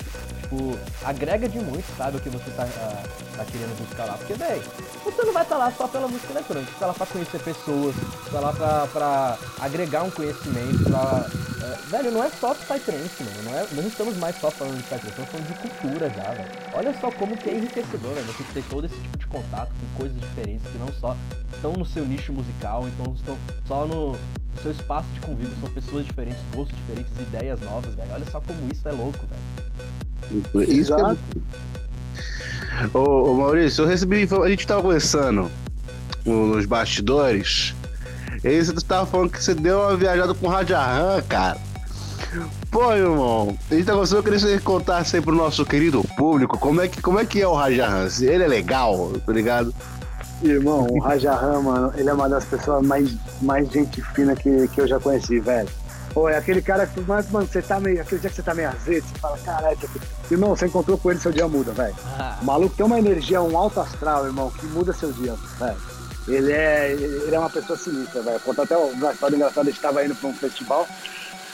Tipo, agrega de muito, sabe, o que você tá, ah, tá querendo buscar lá. Porque, bem, você não vai estar lá só pela música eletrônica, você tá lá pra conhecer pessoas, você tá lá pra, pra agregar um conhecimento, pra... eh, velho, não é só Psytrance, mano. Não, é, não estamos mais só falando de Psytrance, estamos falando de cultura já, velho. Olha só como que é enriquecedor, né? Você ter todo esse tipo de contato com coisas diferentes que não só estão no seu nicho musical, então estão só no seu espaço de convívio, são pessoas diferentes, gostos diferentes, ideias novas, velho. Olha só como isso é louco, velho. Isso é Exato. Ô, ô, Maurício, eu recebi. A gente tava conversando no- nos bastidores. E aí você tava falando que você deu uma viajada com o Rajahan, cara. Pô, irmão, a gente tá conversando, eu queria que você contasse aí pro nosso querido público como é que, como é, que é o Rajahan. Ele é legal, tá ligado? Irmão, o Rajahan, mano, ele é uma das pessoas mais, mais gente fina que, que eu já conheci, velho. Pô, é aquele cara que, mas, mano, você tá meio. Aquele dia que você tá meio azedo, você fala, caralho, aqui. Irmão, você encontrou com ele, seu dia muda, velho. O maluco tem uma energia, um alto astral, irmão, que muda seu dia, velho. Ele é, ele é uma pessoa sinistra, velho. Conta até uma história engraçada, a gente tava indo pra um festival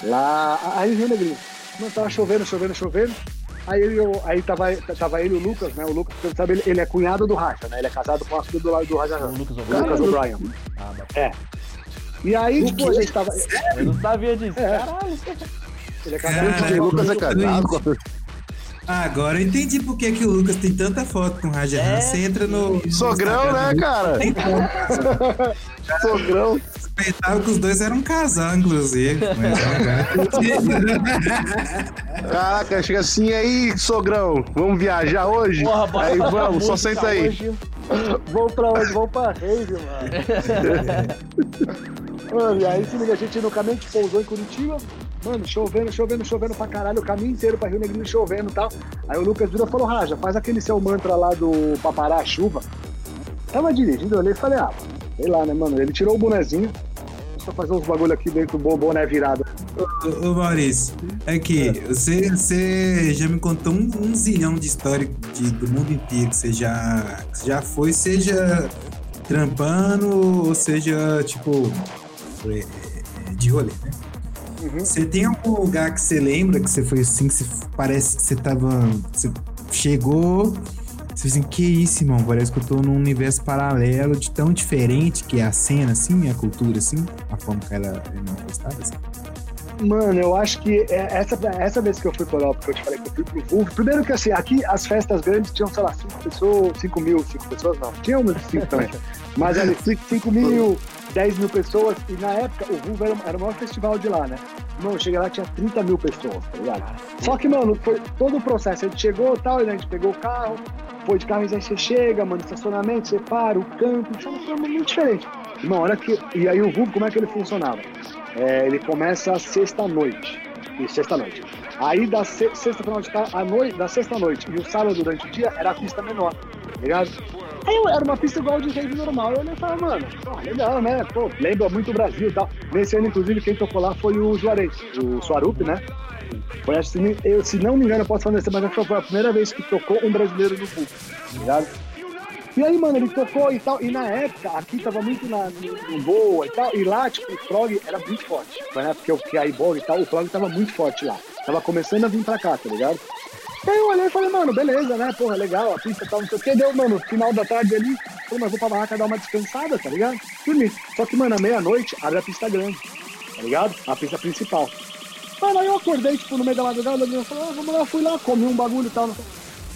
lá, aí em Rio Negrinho. Mano, tava chovendo, chovendo, chovendo. Aí, eu- aí tava, tava ele e o Lucas, né? O Lucas, você sabe, ele, ele é cunhado do Racha, né? Ele é casado com a filha do, do Raja O Lucas o O'Brien. Lucas O'Brien. Ah, É. E aí, tipo, a gente tava. eu não sabia disso. É. Caralho. Ele é casado Cara, o Lucas é casado com a- Ah, agora eu entendi por que, que o Lucas tem tanta foto com o Raja. É. Você entra no. no Sogrão, né, Instagram cara? Sogrão. Suspeitava que os dois eram um casal, inclusive. Mas *laughs* Caraca, chega assim aí, sogrão. Vamos viajar hoje? Porra, bora aí vamos, só senta aí. hoje. Vamos pra onde? Vamos pra Rave, mano. *laughs* mano, e aí se liga, a gente no caminho, a gente pousou em Curitiba. Mano, chovendo, chovendo, chovendo pra caralho, o caminho inteiro pra Rio Negrinho chovendo e tal. Aí o Lucas virou e falou, Raja, faz aquele seu mantra lá do pra parar a chuva. Tava dirigindo, eu olhei e falei, ah, sei lá, né, mano? Ele tirou o bonezinho, a fazer uns bagulho aqui dentro do boné virado. Ô, ô, Maurício, aqui, você, você já me contou um, um zilhão de história de- do mundo inteiro que você já, que você já foi, seja trampando ou seja, tipo, é, de rolê, né? Uhum. Você tem algum lugar que você lembra que você foi assim, que você, parece que você tava. Você chegou. Você assim, que isso, irmão? Parece que eu tô num universo paralelo de tão diferente que é a cena, assim, a cultura, assim, a forma que ela é manifestada, assim. Mano, eu acho que é- essa, essa vez que eu fui pra Europa, que eu te falei que eu fui pro Vulvo, primeiro que assim, aqui as festas grandes tinham, sei lá, 5 pessoas, 5 mil, 5 pessoas não, tinha umas 5 também, *laughs* mas ali 5 mil, 10 mil pessoas, e na época o Vulvo era, era o maior festival de lá, né? Mano, eu cheguei lá, tinha 30 mil pessoas, tá ligado? Só que, mano, foi todo o processo, a gente chegou e tal, a gente pegou o carro, foi de carro, aí você chega, mano, estacionamento, você para, o campo, isso foi muito diferente. Irmão, olha que. E aí o Vulvo, como é que ele funcionava? É, ele começa sexta-noite. E sexta-noite. Aí da se- sexta final de tarde, a noite, da sexta-noite e o sábado durante o dia era a pista menor, tá ligado? Aí eu- era uma pista igual de rave normal. Eu falei, mano, legal, né? Pô, lembra muito o Brasil e tal. Nesse ano, inclusive, quem tocou lá foi o Juarez, o Suarup, né? Que, eu, se não me engano, eu posso falar dessa, mas foi a primeira vez que tocou um brasileiro no público, tá ligado? E aí, mano, ele tocou e tal. E na época, aqui tava muito na, no, no boa e tal. E lá, tipo, o prog era muito forte. Foi na época que eu e tal, o prog tava muito forte lá. Tava começando a vir pra cá, tá ligado? Aí eu olhei e falei, mano, beleza, né? Porra, legal, a pista tal, não sei o que. Deu, mano, final da tarde ali. Falei, mas vou pra barraca dar uma descansada, tá ligado? Dormi. Só que, mano, à meia-noite abre a pista grande, tá ligado? A pista principal. Mano, aí eu acordei, tipo, no meio da madrugada, eu falei, ah, vamos lá, fui lá, comi um bagulho e tal. não.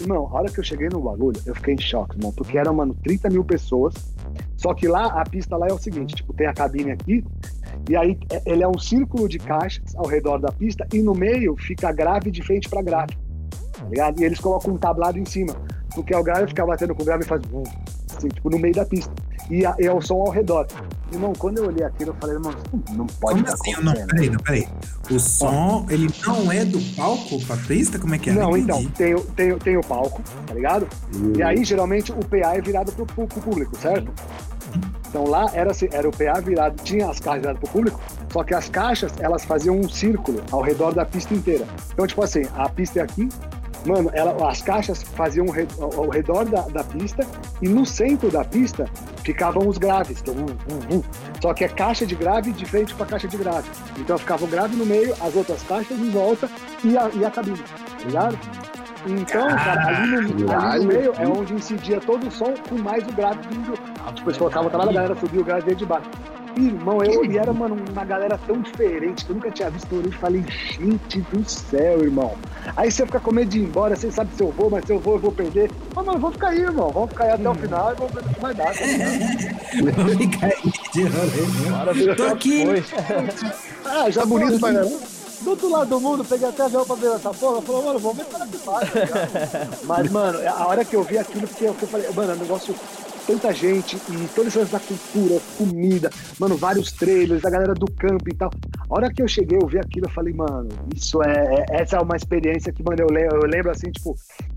Irmão, a hora que eu cheguei no bagulho, eu fiquei em choque, irmão, porque eram, mano, 30 mil pessoas. Só que lá, a pista lá é o seguinte, tipo, tem a cabine aqui, E aí é- ele é um círculo de caixas ao redor da pista e no meio fica a grave de frente para grave. Tá ligado? E eles colocam um tablado em cima. Porque o grave fica batendo com o grave e faz bum, assim, tipo, no meio da pista. E, a- e é o som ao redor. Irmão, quando eu olhei aquilo, eu falei, irmão, não pode Como assim? Não, acontecendo. peraí, não, peraí. O som, ele não é do palco pra pista? Como é que é? Não, então, tem, o- tem, tem o palco, tá ligado? E aí, geralmente, o PA é virado pro, pro- pro público, certo? Então lá era, assim, era o PA virado, tinha as caixas viradas pro público, só que as caixas, elas faziam um círculo ao redor da pista inteira. Então, tipo assim, a pista é aqui, mano, ela, as caixas faziam ao, redor da, da pista e no centro da pista ficavam os graves, é um, um, um. Só que é caixa de grave de frente para caixa de grave. Então ficava o grave no meio, as outras caixas em volta e a, e a cabine, tá ligado? Então, cara, ali no, ali no meio é onde incidia todo o som com mais o grave vindo. Tipo, eles colocavam o trabalho, a galera subia o grave de baixo. Irmão, eu e era, mano, uma galera tão diferente que eu nunca tinha visto. Eu e falei, gente do céu, irmão. Aí você fica com medo de ir embora, você sabe se eu vou, mas se eu vou, eu vou perder. Mas, mano, vamos ficar aí, irmão. Vamos ficar aí até o final e vamos ver o que vai dar. Tá? Vou ficar aí de rolê. Bora ver Tô aqui. Ah, já Tá bonito pra caramba. Do outro lado do mundo, peguei até avião pra ver essa porra. Falou, mano, vamos ver é que faz. Mas, mano, a hora que eu vi aquilo, porque eu falei, mano, é um negócio. Tanta gente e todas essas da cultura, comida, mano, vários trailers, a galera do campo e tal. A hora que eu cheguei, eu vi aquilo, eu falei, mano, isso é. é- essa é uma experiência que, mano, eu lembro, eu lembro assim, tipo,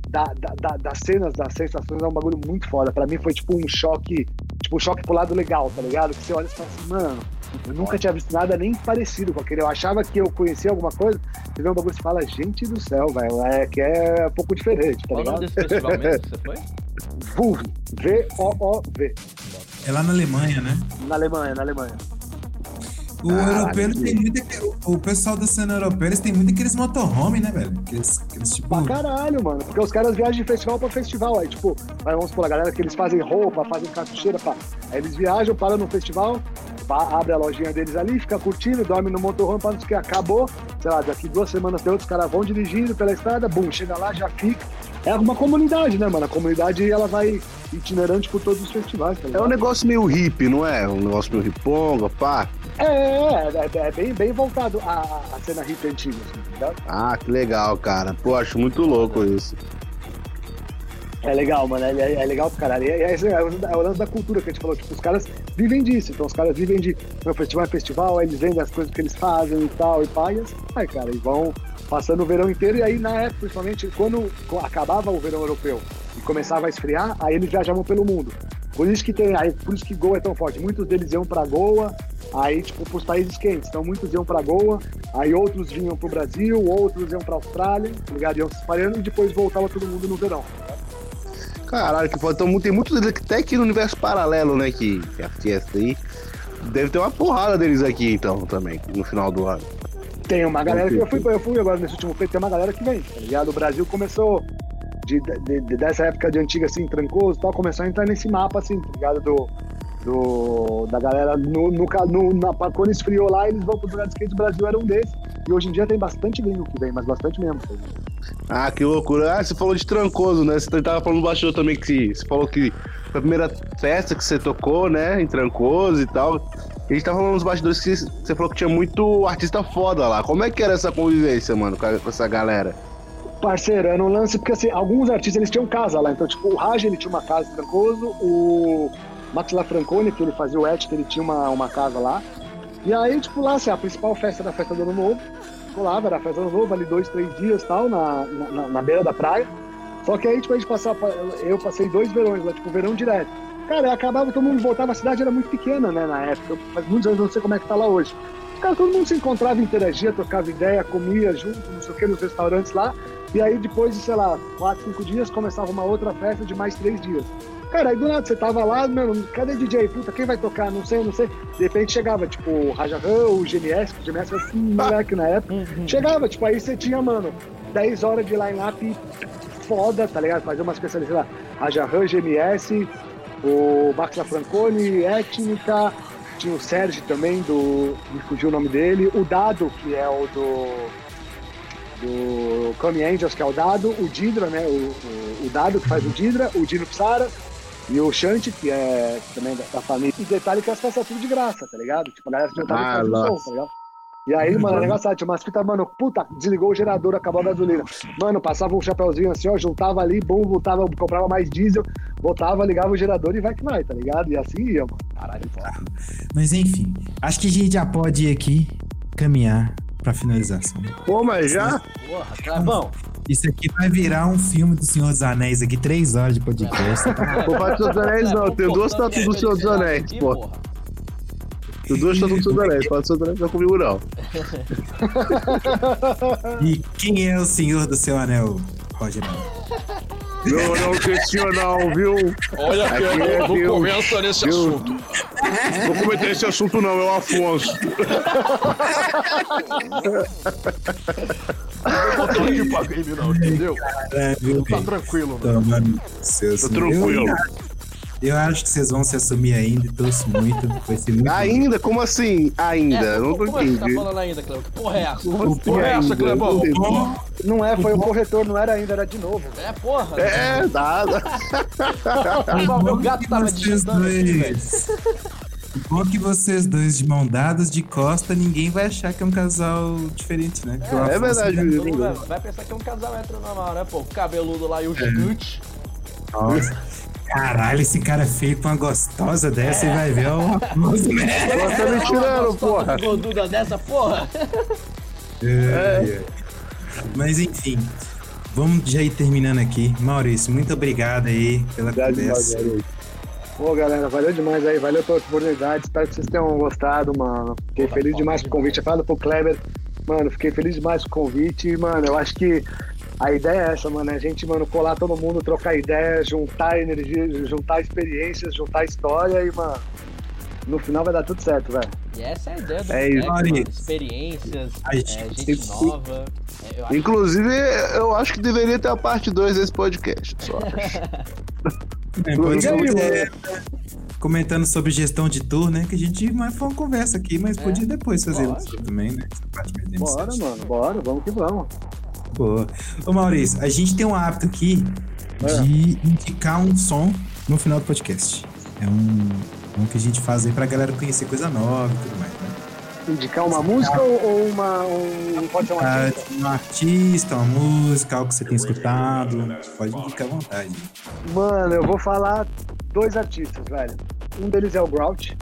da, da- da- das cenas, das sensações, é um bagulho muito foda. Pra mim foi tipo um choque, tipo, um choque pro lado legal, tá ligado? Que você olha e fala assim, mano, eu nunca tinha visto nada nem parecido com aquele. Eu achava que eu conhecia alguma coisa, você vê um bagulho e fala, gente do céu, velho, é que é um pouco diferente, tá Qual o nome ligado? desse festival mesmo que você foi? *laughs* VUV, V-O-O-V, É lá na Alemanha, né? na Alemanha, na Alemanha. O europeu ele tem muito. O, o pessoal da cena europeia, eles têm muito aqueles motorhome, né, velho? Aqueles, aqueles tipo. Pra caralho, mano. Porque os caras viajam de festival pra festival. Aí, tipo, aí vamos supor, a galera que eles fazem roupa, fazem cartucheira, pá. Aí eles viajam, param no festival, pá, abre a lojinha deles ali, fica curtindo, dorme no motorhome, para não sei o que. Acabou, sei lá, daqui duas semanas tem outros caras vão dirigindo pela estrada, bum, chega lá, já fica. É uma comunidade, né, mano? A comunidade, ela vai itinerante por todos os festivais, tá É um negócio meio hippie, não é? Um negócio meio riponga, pá. É, é, é, é bem, bem voltado à, à cena hippie antiga, assim, tá? Ah, que legal, cara. Pô, acho muito louco isso. É legal, mano. É, é- é legal pro caralho. E é, é, é o- lance da cultura que a gente falou. Tipo, os caras vivem disso. Então, os caras vivem de meu festival é festival, aí eles vendem as coisas que eles fazem e tal, e pá, e assim vai, cara. E vão passando o verão inteiro. E aí, na época, principalmente, quando acabava o verão europeu e começava a esfriar, aí eles viajavam pelo mundo. Por isso que tem, aí, por isso que Goa é tão forte. Muitos deles iam pra Goa, aí, tipo, pros países quentes. Então, muitos iam pra Goa, aí outros vinham pro Brasil, outros iam pra Austrália, tá ligado? Iam se espalhando e depois voltava todo mundo no verão. Caralho, que foda. Então, tem muitos deles até aqui no universo paralelo, né? Que, que fiesta aí. Deve ter uma porrada deles aqui, então, também, no final do ano. Tem uma galera que eu fui, eu fui agora nesse último feito, tem uma galera que vem, tá ligado? O Brasil começou de, de- de- dessa época de antiga assim, trancoso e tal, começou a entrar nesse mapa assim, tá ligado? Do, do, da galera no, no, no, na, quando esfriou lá, eles vão pro lugar de skate, o Brasil era um desses. E hoje em dia tem bastante gringo que vem, mas bastante mesmo. tá? Ah, que loucura. Ah, você falou de Trancoso, né? Você tava falando bastidor também que você falou que foi a primeira festa que você tocou, né? Em Trancoso e tal. A gente tava falando nos bastidores que você falou que tinha muito artista foda lá. Como é que era essa convivência, mano, com essa galera? Parceiro, era um lance, porque assim, alguns artistas eles tinham casa lá. Então, tipo, o Raj ele tinha uma casa em Trancoso, o Max Lafrancone, que ele fazia o Et, que ele tinha uma, uma casa lá. E aí, tipo, lá, assim, a principal festa era a festa do Ano Novo. Colava, era a festa do Ano Novo, ali dois, três dias tal, na, na, na beira da praia. Só que aí, tipo, a gente passava, eu passei dois verões lá, tipo, verão direto. Cara, acabava, todo mundo voltava, a cidade era muito pequena, né, na época. Faz muitos anos, não sei como é que tá lá hoje. Cara, todo mundo se encontrava, interagia, trocava ideia, comia junto, não sei o que, nos restaurantes lá. E aí, depois de, sei lá, quatro, cinco dias, começava uma outra festa de mais três dias. Cara, aí do nada você tava lá, mano, cadê DJ? Puta, quem vai tocar? Não sei, não sei. De repente chegava, tipo, o Rajahan, o GMS, que o GMS era assim, moleque na época. Chegava, tipo, aí você tinha, mano, 10 horas de line-up foda, tá ligado? Fazer uma especialidade lá. Rajahan, GMS, o Max Francone, Étnica, tinha o Sérgio também, do. Me fugiu o nome dele, o Dado, que é o do. Do Come Angels, que é o Dado, o Didra, né? O, o, o Dado que faz o Didra, o Dino Psara, E o Shanti, que é também da, da família. E detalhe que as festas tudo de graça, tá ligado? Tipo, a galera Ah, e o nossa. som, tá ligado? E aí, mano, é engraçado, tinha umas fitas, mano, puta, desligou o gerador, acabou a gasolina. Mano, passava um chapeuzinho assim, ó, juntava ali, bom, voltava, comprava mais diesel, voltava, ligava o gerador e vai que vai, tá ligado? E assim ia, mano. Caralho, foda. Mas enfim, acho que a gente já pode ir aqui caminhar pra finalização. Pô, mas já? Porra, Clebão. Isso aqui vai virar um filme do Senhor dos Anéis aqui, três horas de podcast. tá? Pô, faz Senhor dos Anéis não, tem duas Comportando tatuas do Senhor dos Anéis, porra. Tem duas Senhor dos Anéis, faz Senhor dos Anéis não comigo não. E quem é o Senhor do Seu Anel, Roger? Não, não questiona não, viu? Olha aqui, Aqui é não, não Deus. comenta nesse Deus. assunto. Vou comentar esse assunto não, é o Afonso. Não tô aqui pra game, não, entendeu? Caralho, Tá velho. tranquilo, mano. Tomando seus... Tô tranquilo. Eu, acho que vocês vão se assumir ainda e torço muito. Vai ser muito Ainda? Como assim? Ainda? É, não tô como é que você tá falando ainda, Clebão? Que porra é essa? Assim porra é essa? Clebão? Não bom. É, foi o corretor, não era ainda, era de novo. É, porra. É, nada. *laughs* O meu gato que tava digitando. Bom que vocês dois de mão dadas de costa, ninguém vai achar que é um casal diferente, né? É Afonso verdade, mundo vai- vai pensar que é um casal heteronormal, né, pô? O cabeludo lá e o gigante. Nossa. Caralho, esse cara é feio com uma gostosa dessa e vai ver o Afonso, né? Você tá me tirando, porra. Gorduda dessa, porra. É. Mas enfim, vamos já ir terminando aqui. Maurício, muito obrigado aí pela conversa. Pô, galera, valeu demais aí, valeu pela oportunidade. Espero que vocês tenham gostado, mano. Fiquei feliz demais com o convite. Eu falo pro Kleber, mano, fiquei feliz demais com o convite. Mano, eu acho que a ideia é essa, mano. É a gente, mano, colar todo mundo, trocar ideias, juntar energia, juntar experiências, juntar história e, mano, no final vai dar tudo certo, velho. E essa é a ideia do É é isso, mano. Experiências, A é, gente gente nova. É, eu acho Inclusive, eu acho que deveria ter a parte 2 desse podcast. Só. *laughs* É, comentando sobre gestão de tour, né? Que a gente mas foi uma conversa aqui, mas É. podia depois fazer também, né? Essa parte Bora, mano, bora, vamos que vamos. Boa. Ô Maurício, a gente tem um hábito aqui É. de indicar um som no final do podcast. É um, um que a gente faz aí pra galera conhecer coisa nova e tudo mais, né? Indicar uma música ou, ou uma. Um, pode ser um Ah, artista? um artista, uma música, algo que você tem escutado. Pode indicar à vontade. Mano, eu vou falar dois artistas, velho. Um deles é o Grouch.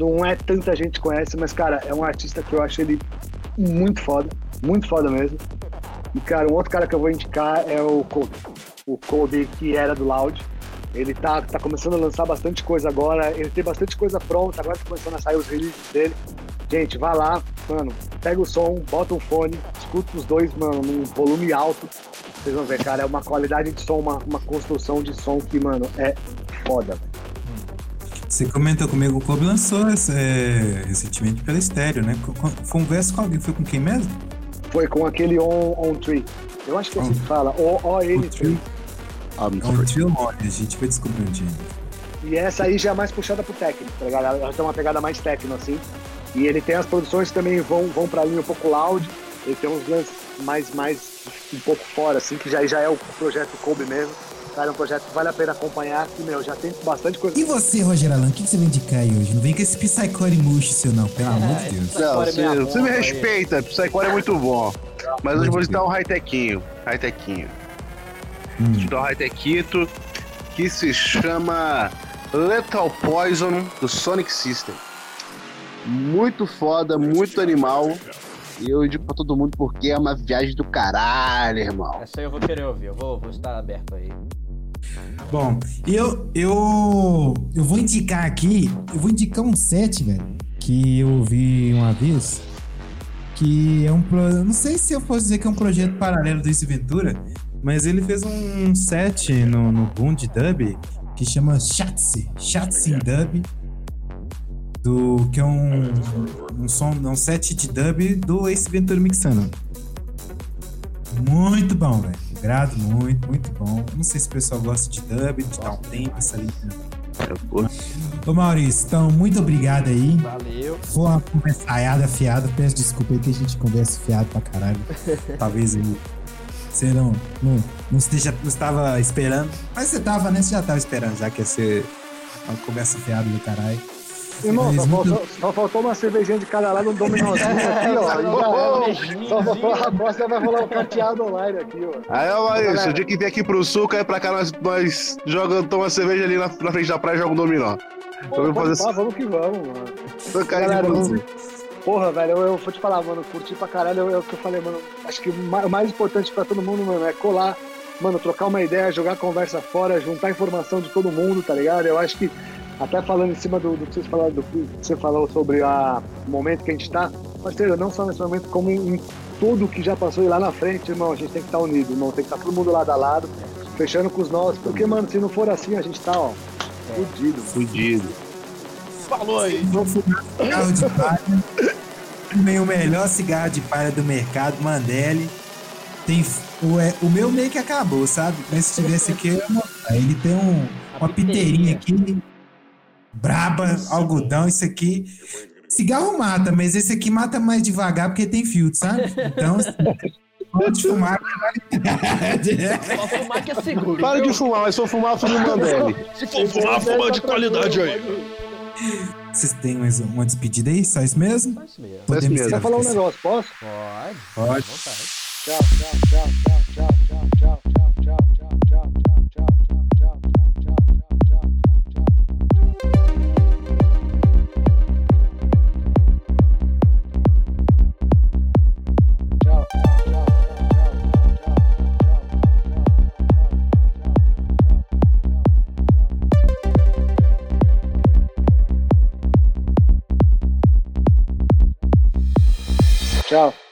Não é tanta gente conhece, mas, cara, é um artista que eu acho ele muito foda. Muito foda mesmo. E, cara, um outro cara que eu vou indicar é o Kobe. O Kobe, que era do Loud. Ele tá, tá começando a lançar bastante coisa agora. Ele tem bastante coisa pronta. Agora tá começando a sair os releases dele. Gente, vai lá, mano, pega o som, bota um fone, escuta os dois, mano, num volume alto. Vocês vão ver, cara, é uma qualidade de som, uma, uma construção de som que, mano, é foda. Você comentou comigo, o Kobe lançou esse, é, recentemente pela estéreo, né? Co- co- Foi verso com alguém, foi com quem mesmo? Foi com aquele On, on Tree. Eu acho que é assim que fala, O-O-N Tree. É um trio mole, a gente vai descobrir um dia. E essa aí já é mais puxada pro técnico, tá ligado? Ela tem uma pegada mais técnica, assim. E ele tem as produções que também vão, vão pra linha um pouco loud. Ele tem uns lances mais, mais um pouco fora, assim, que já, já é o projeto Kobe mesmo. Cara, é um projeto que vale a pena acompanhar, que, meu, já tem bastante coisa. E você, Roger Alan, o que, que você vai indicar aí hoje? Não vem com esse Psycore murcho seu, não, pelo amor de Deus. Não, Agora é você, você me respeita, Psycore é muito bom. Mas hoje eu vou citar um high-techinho. High-techinho. Hum. Vou citar um high-techito que se chama Lethal Poison do Sonic System. Muito foda, muito animal. E eu digo pra todo mundo porque é uma viagem do caralho, irmão. Essa aí eu vou querer ouvir, eu vou, vou estar aberto aí. Bom, eu, eu, eu vou indicar aqui, eu vou indicar um set, velho, que eu ouvi uma vez, que é um, não sei se eu posso dizer que é um projeto paralelo do Ace Ventura, mas ele fez um set no, no Boom de Dub que chama Shatsi em Dub, do, que é um, um, som, um set de dub do Ace Ventura mixando. Muito bom, velho. Grado muito, muito bom. Não sei se o pessoal gosta de dub, de dar um tempo, essa linha. Ô Maurício, então, muito obrigado aí. Valeu. Foi uma conversaiada fiada. Peço desculpa aí que a gente conversa fiado pra caralho. *laughs* Talvez aí você não, não, não, esteja, não estava esperando. Mas você tava, né? Você já tava esperando, já que ia ser uma conversa fiada do caralho. Irmão, só faltou, só faltou, uma cervejinha de cada lado, um dominózinho aqui, ó. *laughs* Só faltou a aposta, vai rolar um carteado online aqui, ó. Aí, ó, Maurício, o dia que vem aqui pro sul, cai pra cá, nós, nós jogamos, toma cerveja ali na, na, frente da praia e joga um dominó. Pô, vamos, fazer... vamos que vamos, mano. Tô Galera, de Porra, velho, eu, eu, vou te falar, mano, curti pra caralho, é o que eu falei, mano. Acho que o mais importante pra todo mundo, mano, é colar, mano, trocar uma ideia, jogar conversa fora, juntar informação de todo mundo, tá ligado? Eu acho que até falando em cima do, do que, você falou, do que você falou sobre a, o momento que a gente está, parceiro, não só nesse momento, como em, em tudo que já passou e lá na frente, irmão, a gente tem que estar tá unido, irmão, tem que estar tá todo mundo lado a lado, fechando com os nossos, porque, mano, se não for assim, a gente tá, ó, fudido. Fudido. Falou aí. Vou fumar cigarro de palha. Fumei o melhor cigarro de palha do mercado, Mandele. Tem, o, é, o meu meio que acabou, sabe? Mas se tivesse aqui, eu Ele tem um, uma piteirinha aqui braba, é algodão, isso aqui. Cigarro mata, mas esse aqui mata mais devagar porque tem filtro, sabe? Então, *laughs* para de fumar. Só fumar que é seguro. Para de fumar, mas se for fumar, fuma Mandele. Se for fumar, fuma de qualidade aí. Vocês têm mais uma despedida aí? Só isso mesmo? Só isso mesmo. Você Quer falar um assim. negócio, posso? Pode. Pode. Tchau, tchau, tchau, tchau, tchau, tchau. Tchau.